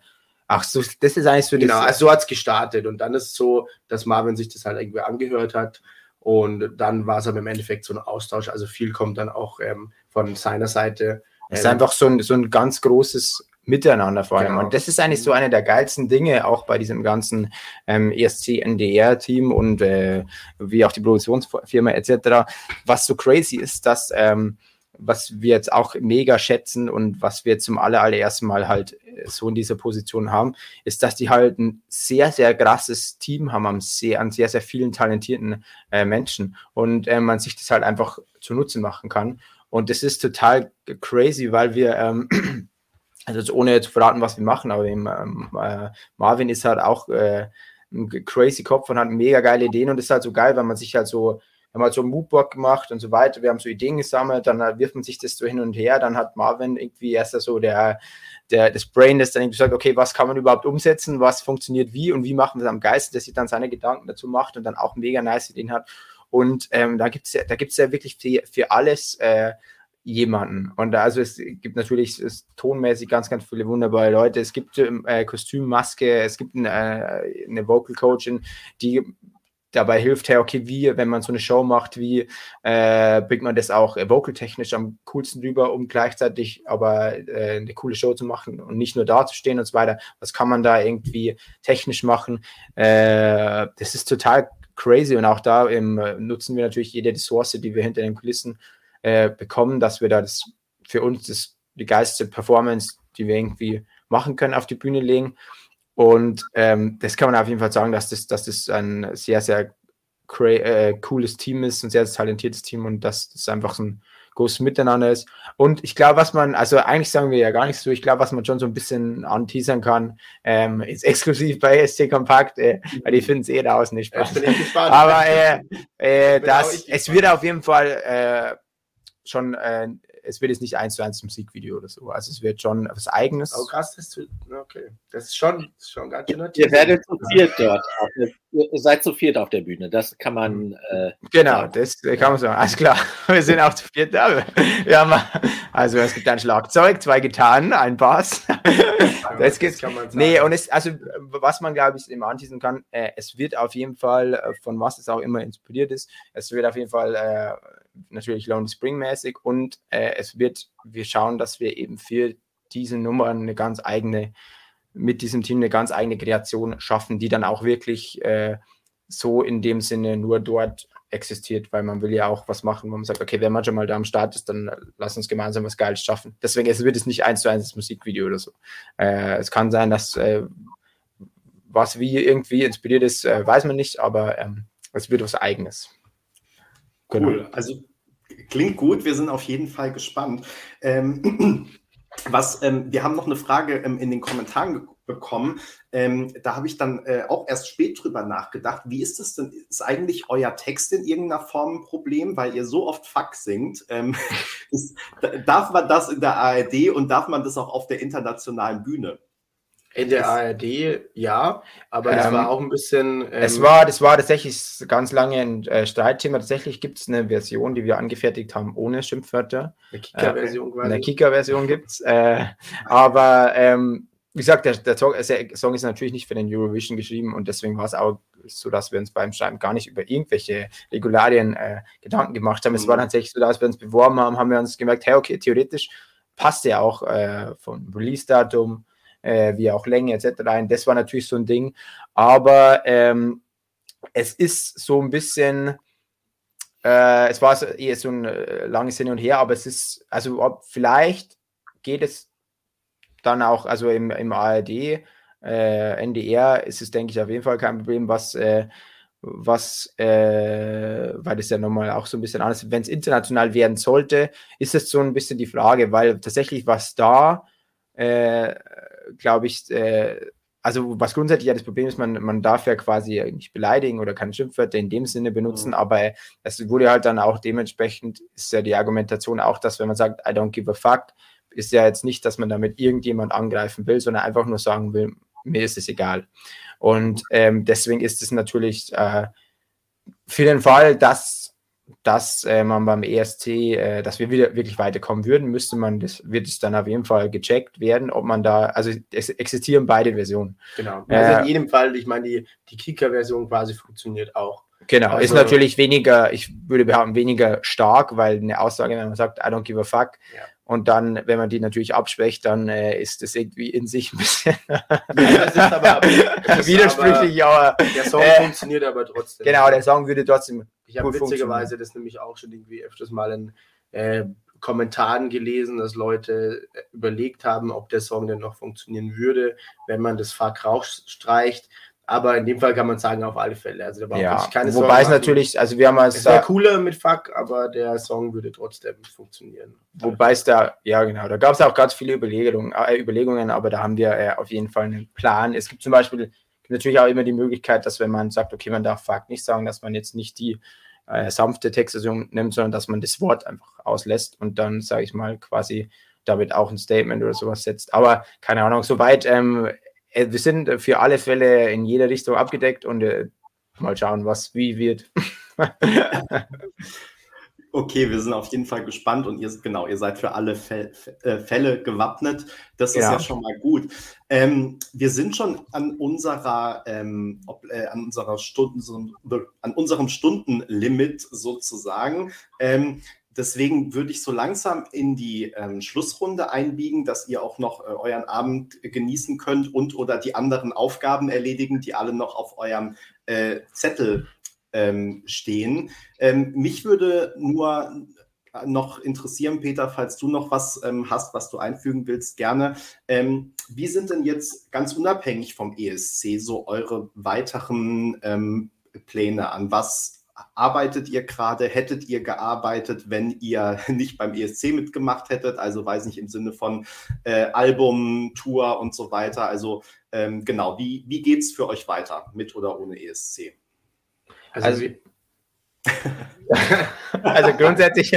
Ach so, das ist eigentlich so. Genau, also so hat es gestartet und dann ist es so, dass Marvin sich das halt irgendwie angehört hat und dann war es aber im Endeffekt so ein Austausch. Also viel kommt dann auch ähm, von seiner Seite. Es ist einfach so ein, so ein ganz großes Miteinander vor allem. Genau. Und das ist eigentlich so eine der geilsten Dinge, auch bei diesem ganzen ähm, ESC-NDR-Team und äh, wie auch die Produktionsfirma etc. Was so crazy ist, dass ähm, was wir jetzt auch mega schätzen und was wir zum allerersten Mal halt äh, so in dieser Position haben, ist, dass die halt ein sehr, sehr krasses Team haben, an sehr, an sehr, sehr vielen talentierten äh, Menschen und äh, man sich das halt einfach zunutze machen kann. Und das ist total crazy, weil wir, ähm, also ohne zu verraten, was wir machen, aber eben, ähm, äh, Marvin ist halt auch äh, ein crazy Kopf und hat mega geile Ideen und ist halt so geil, weil man sich halt so haben halt so ein Moodboard gemacht und so weiter. Wir haben so Ideen gesammelt, dann wirft man sich das so hin und her. Dann hat Marvin irgendwie erst so der, der, das Brain, das dann irgendwie sagt, okay, was kann man überhaupt umsetzen, was funktioniert wie und wie machen wir es am Geist, dass sich dann seine Gedanken dazu macht und dann auch mega nice Ideen hat. Und ähm, da gibt es ja, ja wirklich für, für alles äh, jemanden. Und also es gibt natürlich es tonmäßig ganz, ganz viele wunderbare Leute. Es gibt äh, Kostümmaske, es gibt eine, äh, eine Vocal Coachin, die dabei hilft, hey, okay, wie, wenn man so eine Show macht, wie äh, bringt man das auch äh, vocal-technisch am coolsten rüber, um gleichzeitig aber äh, eine coole Show zu machen und nicht nur da zu stehen und so weiter. Was kann man da irgendwie technisch machen? Äh, das ist total crazy und auch da ähm, nutzen wir natürlich jede Ressource, die wir hinter den Kulissen äh, bekommen, dass wir da das für uns das, die geilste Performance, die wir irgendwie machen können, auf die Bühne legen. Und ähm, das kann man auf jeden Fall sagen, dass das, dass das ein sehr, sehr äh, cooles Team ist, ein sehr, sehr talentiertes Team und dass das einfach so ein großes Miteinander ist. Und ich glaube, was man, also eigentlich sagen wir ja gar nichts so, ich glaube, was man schon so ein bisschen anteasern kann, ähm, ist exklusiv bei SC Kompakt, äh, weil die finden es eh da aus nicht Spaß. Aber äh, äh, das, es wird auf jeden Fall äh, schon äh, es wird jetzt nicht eins zu eins Musikvideo oder so. Also es wird schon was Eigenes. Oh krass, das ist, okay. Das ist schon, das ist schon ganz schön. Ihr werdet zu viert dort. Ihr seid zu viert auf der Bühne. Das kann man. Äh, genau, das kann man sagen. Alles klar. Wir sind auch zu viert da. Haben, also es gibt ein Schlagzeug, zwei Gitarren, ein Bass. das gibt's. Kann man sagen. Nee, und es, also was man glaube ich immer anschließen kann, äh, es wird auf jeden Fall, äh, von was es auch immer inspiriert ist, es wird auf jeden Fall äh, natürlich Lonely Spring mäßig und äh, es wird, wir schauen, dass wir eben für diese Nummer eine ganz eigene, mit diesem Team eine ganz eigene Kreation schaffen, die dann auch wirklich äh, so in dem Sinne nur dort existiert, weil man will ja auch was machen, wo man sagt, okay, wenn man schon mal da am Start ist, dann lass uns gemeinsam was Geiles schaffen. Deswegen es wird es nicht eins zu eins das Musikvideo oder so. Äh, es kann sein, dass äh, was wie irgendwie inspiriert ist, äh, weiß man nicht, aber ähm, es wird was Eigenes. Genau. Cool. Also klingt gut. Wir sind auf jeden Fall gespannt. Ähm, was, ähm, wir haben noch eine Frage ähm, in den Kommentaren bekommen. Ähm, da habe ich dann äh, auch erst spät drüber nachgedacht. Wie ist es denn? Ist eigentlich euer Text in irgendeiner Form ein Problem, weil ihr so oft Fuck singt? Ähm, ist, darf man das in der ARD und darf man das auch auf der internationalen Bühne? In der ARD, ja, aber das ähm, war auch ein bisschen. Ähm, es war, das war tatsächlich ganz lange ein äh, Streitthema. Tatsächlich gibt es eine Version, die wir angefertigt haben, ohne Schimpfwörter. Eine Kika-Version äh, quasi. Eine Kika-Version gibt es. Äh, aber ähm, wie gesagt, der, der, Song, der, Song, ist natürlich nicht für den Eurovision geschrieben und deswegen war es auch so, dass wir uns beim Schreiben gar nicht über irgendwelche Regularien äh, Gedanken gemacht haben. Mhm. Es war mhm. tatsächlich so, dass wir uns beworben haben, haben wir uns gemerkt, hey, okay, theoretisch passt ja auch äh, vom Release-Datum äh, wie auch Länge etc. ein. Das war natürlich so ein Ding. Aber ähm, es ist so ein bisschen, äh, es war so, eher so ein äh, langes Hin und Her, aber es ist, also ob, vielleicht geht es dann auch, also im, im ARD, äh, NDR ist es, denke ich, auf jeden Fall kein Problem, was, äh, was, äh, weil das ja nochmal auch so ein bisschen anders, wenn es international werden sollte, ist es so ein bisschen die Frage, weil tatsächlich was da äh, glaube ich, äh, also was grundsätzlich ja das Problem ist, man, man darf ja quasi nicht beleidigen oder keine Schimpfwörter in dem Sinne benutzen, mhm. aber es wurde halt dann auch dementsprechend, ist ja die Argumentation auch, dass wenn man sagt, I don't give a fuck, ist ja jetzt nicht, dass man damit irgendjemand angreifen will, sondern einfach nur sagen will, mir ist es egal. Und ähm, deswegen ist es natürlich äh, für den Fall, dass dass äh, man beim ESC, äh, dass wir wieder wirklich weiterkommen würden, müsste man das, wird es dann auf jeden Fall gecheckt werden, ob man da, also es existieren beide Versionen. Genau. Also äh, in jedem Fall, ich meine, die, die Kicker-Version quasi funktioniert auch. Genau, also, ist natürlich weniger, ich würde behaupten, weniger stark, weil eine Aussage, wenn man sagt, I don't give a fuck, ja. und dann, wenn man die natürlich abschwächt, dann äh, ist das irgendwie in sich ein bisschen ja, das ist aber, widersprüchlich, aber, aber, Der Song äh, funktioniert aber trotzdem. Genau, der Song würde trotzdem ich habe witzigerweise das nämlich auch schon irgendwie öfters mal in äh, Kommentaren gelesen, dass Leute äh, überlegt haben, ob der Song denn noch funktionieren würde, wenn man das Fuck rausstreicht. Aber in dem Fall kann man sagen, auf alle Fälle. Also da ja, keine Wobei es natürlich, also wir haben als. Es wäre cooler mit Fuck, aber der Song würde trotzdem funktionieren. Wobei es da, ja genau, da gab es auch ganz viele Überlegungen, äh, Überlegungen, aber da haben wir äh, auf jeden Fall einen Plan. Es gibt zum Beispiel natürlich auch immer die Möglichkeit, dass wenn man sagt, okay, man darf Fuck nicht sagen, dass man jetzt nicht die äh, sanfte Textversion nimmt, sondern dass man das Wort einfach auslässt und dann, sage ich mal, quasi damit auch ein Statement oder sowas setzt. Aber keine Ahnung, soweit, ähm, äh, wir sind für alle Fälle in jeder Richtung abgedeckt und äh, mal schauen, was wie wird. Okay, wir sind auf jeden Fall gespannt und ihr genau, ihr seid für alle äh, Fälle gewappnet. Das ist ja, ja schon mal gut. Ähm, wir sind schon an unserer, ähm, ob, äh, an unserer Stunden, an unserem Stundenlimit sozusagen. Ähm, deswegen würde ich so langsam in die ähm, Schlussrunde einbiegen, dass ihr auch noch äh, euren Abend genießen könnt und oder die anderen Aufgaben erledigen, die alle noch auf eurem äh, Zettel ähm, stehen. Ähm, mich würde nur noch interessieren, Peter, falls du noch was ähm, hast, was du einfügen willst, gerne. Ähm, wie sind denn jetzt ganz unabhängig vom ESC so eure weiteren ähm, Pläne an? Was arbeitet ihr gerade? Hättet ihr gearbeitet, wenn ihr nicht beim ESC mitgemacht hättet? Also weiß nicht im Sinne von äh, Album, Tour und so weiter. Also ähm, genau, wie, wie geht es für euch weiter, mit oder ohne ESC? Also, also, also grundsätzlich,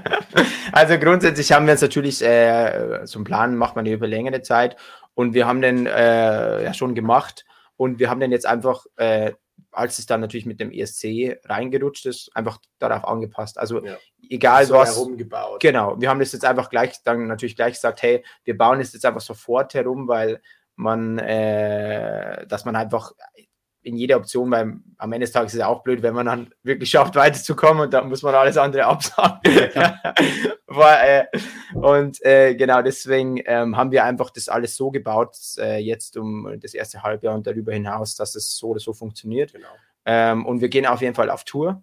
also grundsätzlich haben wir es natürlich äh, zum Planen macht man über längere Zeit und wir haben den äh, ja schon gemacht und wir haben den jetzt einfach, äh, als es dann natürlich mit dem ESC reingerutscht ist, einfach darauf angepasst. Also ja. egal so was. Herumgebaut. Genau, wir haben das jetzt einfach gleich dann natürlich gleich gesagt, hey, wir bauen es jetzt einfach sofort herum, weil man, äh, dass man einfach in jeder Option, weil am Ende des Tages ist es auch blöd, wenn man dann wirklich schafft, weiterzukommen und dann muss man alles andere absagen. War, äh, und äh, genau deswegen ähm, haben wir einfach das alles so gebaut, äh, jetzt um das erste Halbjahr und darüber hinaus, dass es so oder so funktioniert. Genau. Ähm, und wir gehen auf jeden Fall auf Tour.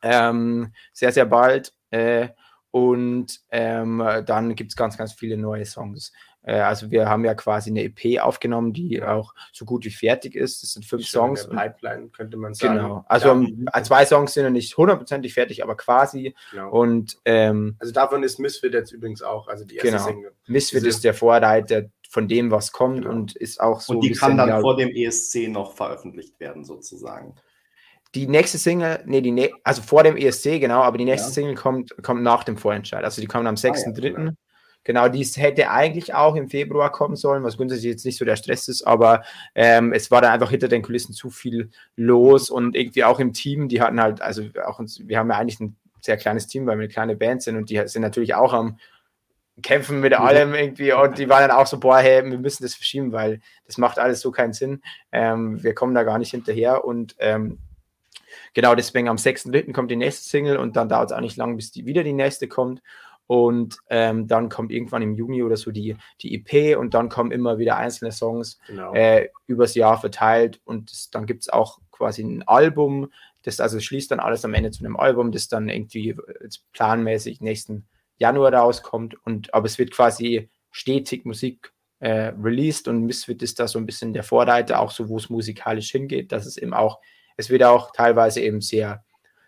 Ähm, sehr, sehr bald. Äh, und ähm, dann gibt es ganz, ganz viele neue Songs. Äh, also wir haben ja quasi eine EP aufgenommen, die auch so gut wie fertig ist. Das sind fünf Songs. Pipeline könnte man sagen. Genau. Also ja. Um, äh, zwei Songs sind noch nicht hundertprozentig fertig, aber quasi. Genau. Und ähm, also davon ist Misfit jetzt übrigens auch, also die erste genau. Single. Misfit ist der Vorreiter von dem, was kommt genau. und ist auch so. Und die kann dann vor dem ESC noch veröffentlicht werden, sozusagen. Die nächste Single, nee, die ne also vor dem ESC, genau, aber die nächste ja. Single kommt, kommt nach dem Vorentscheid. Also die kommt am 6.3. Ah, ja, Genau, dies hätte eigentlich auch im Februar kommen sollen, was grundsätzlich jetzt nicht so der Stress ist, aber ähm, es war dann einfach hinter den Kulissen zu viel los und irgendwie auch im Team, die hatten halt, also auch uns, wir haben ja eigentlich ein sehr kleines Team, weil wir eine kleine Band sind und die sind natürlich auch am kämpfen mit allem irgendwie und die waren dann auch so, boah, hey, wir müssen das verschieben, weil das macht alles so keinen Sinn. Ähm, wir kommen da gar nicht hinterher und ähm, genau deswegen am 6.3. kommt die nächste Single und dann dauert es auch nicht lang, bis die wieder die nächste kommt. Und ähm, dann kommt irgendwann im Juni oder so die, die EP und dann kommen immer wieder einzelne Songs genau. äh, übers Jahr verteilt und das, dann gibt es auch quasi ein Album, das also schließt dann alles am Ende zu einem Album, das dann irgendwie planmäßig nächsten Januar rauskommt. Und, aber es wird quasi stetig Musik äh, released und Misfit ist da so ein bisschen der Vorreiter, auch so, wo es musikalisch hingeht, dass es eben auch, es wird auch teilweise eben sehr,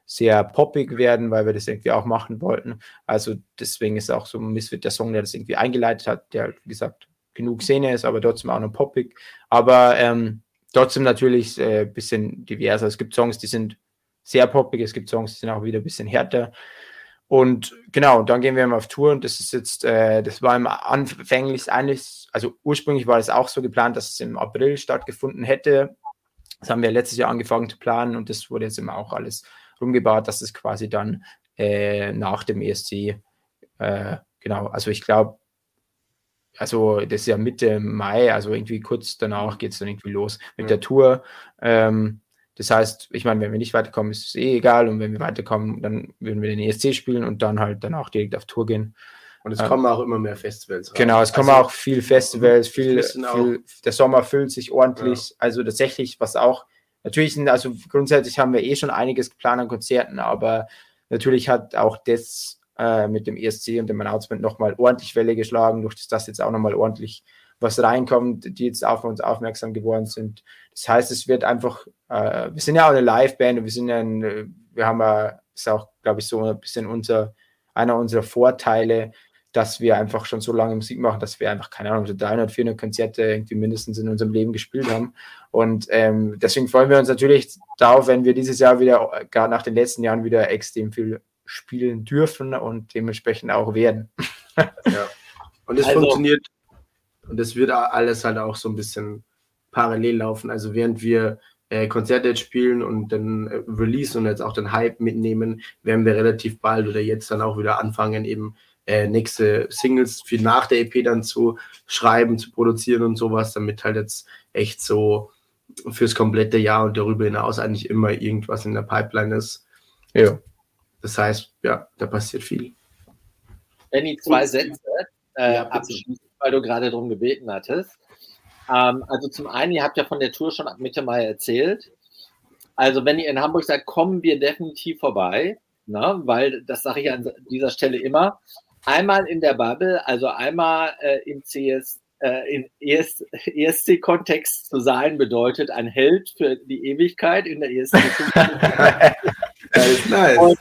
sehr poppig werden, weil wir das irgendwie auch machen wollten. Also deswegen ist auch so Misfit der Song, der das irgendwie eingeleitet hat, der, wie gesagt, genug Szene ist, aber trotzdem auch noch poppig. Aber ähm, trotzdem natürlich ein äh, bisschen diverser. Es gibt Songs, die sind sehr poppig, es gibt Songs, die sind auch wieder ein bisschen härter. Und genau, dann gehen wir mal auf Tour und das ist jetzt, äh, das war im anfänglich eigentlich, also ursprünglich war es auch so geplant, dass es im April stattgefunden hätte. Das haben wir letztes Jahr angefangen zu planen und das wurde jetzt immer auch alles rumgebaut, dass es quasi dann äh, nach dem ESC, äh, genau, also ich glaube, also das ist ja Mitte Mai, also irgendwie kurz danach geht es dann irgendwie los mit ja. der Tour. Ähm, das heißt, ich meine, wenn wir nicht weiterkommen, ist es eh egal. Und wenn wir weiterkommen, dann würden wir den ESC spielen und dann halt dann auch direkt auf Tour gehen. Und es ähm, kommen auch immer mehr Festivals rein. Genau, es kommen also, auch viel Festivals, viel, viel, der Sommer füllt sich ordentlich. Ja. Also tatsächlich, was auch, natürlich, sind, also grundsätzlich haben wir eh schon einiges geplant an Konzerten, aber natürlich hat auch das äh, mit dem ESC und dem Announcement nochmal ordentlich Welle geschlagen, durch das das jetzt auch nochmal ordentlich was reinkommt, die jetzt auf uns aufmerksam geworden sind. Das heißt, es wird einfach, äh, wir sind ja auch eine Liveband und wir sind ja, ein, wir haben ja, ist auch, glaube ich, so ein bisschen unser, einer unserer Vorteile, dass wir einfach schon so lange Musik machen, dass wir einfach, keine Ahnung, so 300, 400 Konzerte irgendwie mindestens in unserem Leben gespielt haben. Und ähm, deswegen freuen wir uns natürlich darauf, wenn wir dieses Jahr wieder, gerade nach den letzten Jahren, wieder extrem viel spielen dürfen und dementsprechend auch werden. ja. Und es also, funktioniert und das wird alles halt auch so ein bisschen parallel laufen. Also während wir äh, Konzerte jetzt spielen und dann äh, Release und jetzt auch den Hype mitnehmen, werden wir relativ bald oder jetzt dann auch wieder anfangen, eben äh, nächste Singles für nach der EP dann zu schreiben, zu produzieren und sowas, damit halt jetzt echt so fürs komplette Jahr und darüber hinaus eigentlich immer irgendwas in der Pipeline ist. Ja. Das heißt, ja, da passiert viel. Benny, zwei Sätze äh, ja, abschließend weil du gerade darum gebeten hattest. Ähm, also zum einen, ihr habt ja von der Tour schon ab Mitte Mai erzählt. Also wenn ihr in Hamburg seid, kommen wir definitiv vorbei, ne? weil das sage ich an dieser Stelle immer. Einmal in der Bubble, also einmal äh, im CS, äh, im ES, ESC-Kontext zu sein, bedeutet ein Held für die Ewigkeit in der ESC. das ist nice. Und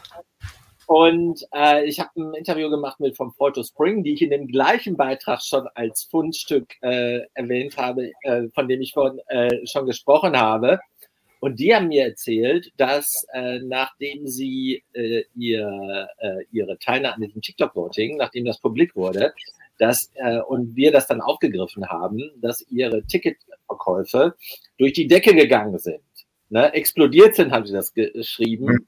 und äh, ich habe ein Interview gemacht mit vom Photo Spring, die ich in dem gleichen Beitrag schon als Fundstück äh, erwähnt habe, äh, von dem ich vorhin äh, schon gesprochen habe. Und die haben mir erzählt, dass äh, nachdem sie äh, ihr, äh, ihre Teilnahme an diesem TikTok-Voting, nachdem das publik wurde, dass, äh, und wir das dann aufgegriffen haben, dass ihre Ticketverkäufe durch die Decke gegangen sind. Ne? Explodiert sind, haben sie das geschrieben. Mhm.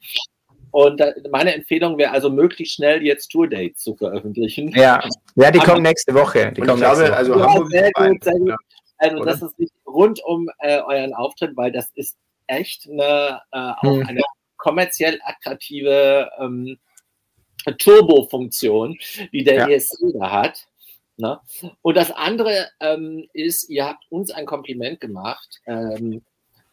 Und meine Empfehlung wäre also möglichst schnell jetzt Tour-Dates zu veröffentlichen. Ja, ja die kommen nächste Woche. Die kommen glaube, Woche. Also ja, sehr gut, sehr gut. Also Oder? das ist nicht rund um äh, euren Auftritt, weil das ist echt eine, äh, auch hm. eine kommerziell attraktive ähm, Turbo-Funktion, die der ja. ESC da hat. Ne? Und das andere ähm, ist, ihr habt uns ein Kompliment gemacht. Ähm,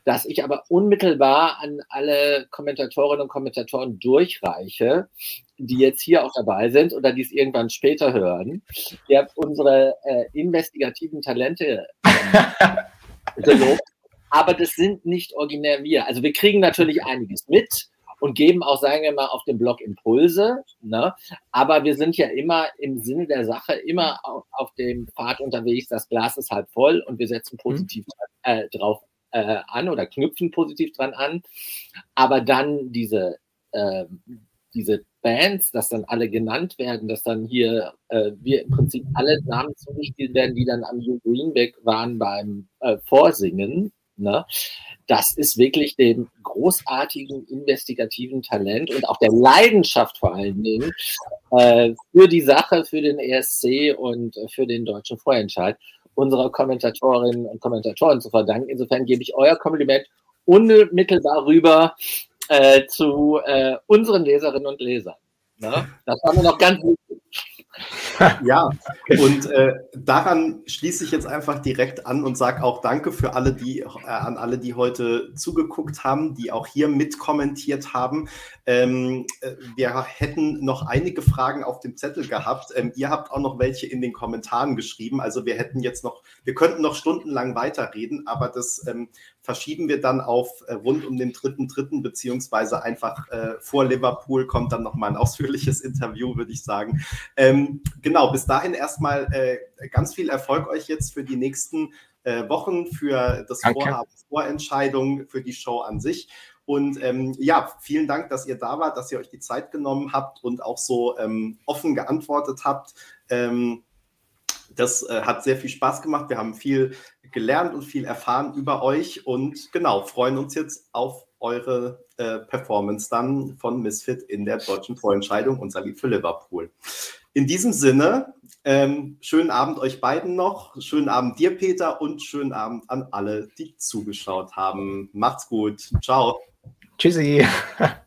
das ich aber unmittelbar an alle Kommentatorinnen und Kommentatoren durchreiche, die jetzt hier auch dabei sind oder die es irgendwann später hören. Ihr habt unsere äh, investigativen Talente ähm, gelobt, aber das sind nicht originär wir. Also wir kriegen natürlich einiges mit und geben auch, sagen wir mal, auf dem Blog Impulse. Ne? Aber wir sind ja immer im Sinne der Sache, immer auf, auf dem Pfad unterwegs, das Glas ist halb voll und wir setzen positiv mhm. äh, drauf äh, an oder knüpfen positiv dran an. Aber dann diese äh, diese Bands, dass dann alle genannt werden, dass dann hier äh, wir im Prinzip alle Namen zugespielt werden, die dann am Hugh Greenback waren beim äh, Vorsingen. Ne? Das ist wirklich dem großartigen investigativen Talent und auch der Leidenschaft vor allen Dingen äh, für die Sache, für den ESC und äh, für den deutschen Vorentscheid unserer Kommentatorinnen und Kommentatoren zu verdanken. Insofern gebe ich euer Kompliment unmittelbar rüber äh, zu äh, unseren Leserinnen und Lesern. Ne? Das haben wir noch ganz ja, und äh, daran schließe ich jetzt einfach direkt an und sage auch Danke für alle, die äh, an alle, die heute zugeguckt haben, die auch hier mitkommentiert haben. Ähm, äh, wir hätten noch einige Fragen auf dem Zettel gehabt. Ähm, ihr habt auch noch welche in den Kommentaren geschrieben. Also wir hätten jetzt noch, wir könnten noch stundenlang weiterreden, aber das ähm, verschieben wir dann auf äh, rund um den dritten, dritten, beziehungsweise einfach äh, vor Liverpool kommt dann nochmal ein ausführliches Interview, würde ich sagen. Ähm, genau, bis dahin erstmal äh, ganz viel Erfolg euch jetzt für die nächsten äh, Wochen, für das Danke. Vorhaben, Vorentscheidung, für die Show an sich. Und ähm, ja, vielen Dank, dass ihr da wart, dass ihr euch die Zeit genommen habt und auch so ähm, offen geantwortet habt. Ähm, das äh, hat sehr viel Spaß gemacht. Wir haben viel gelernt und viel erfahren über euch und genau, freuen uns jetzt auf eure äh, Performance dann von Misfit in der deutschen Vorentscheidung, unser Lied für Liverpool. In diesem Sinne, ähm, schönen Abend euch beiden noch, schönen Abend dir, Peter, und schönen Abend an alle, die zugeschaut haben. Macht's gut. Ciao. Tschüssi.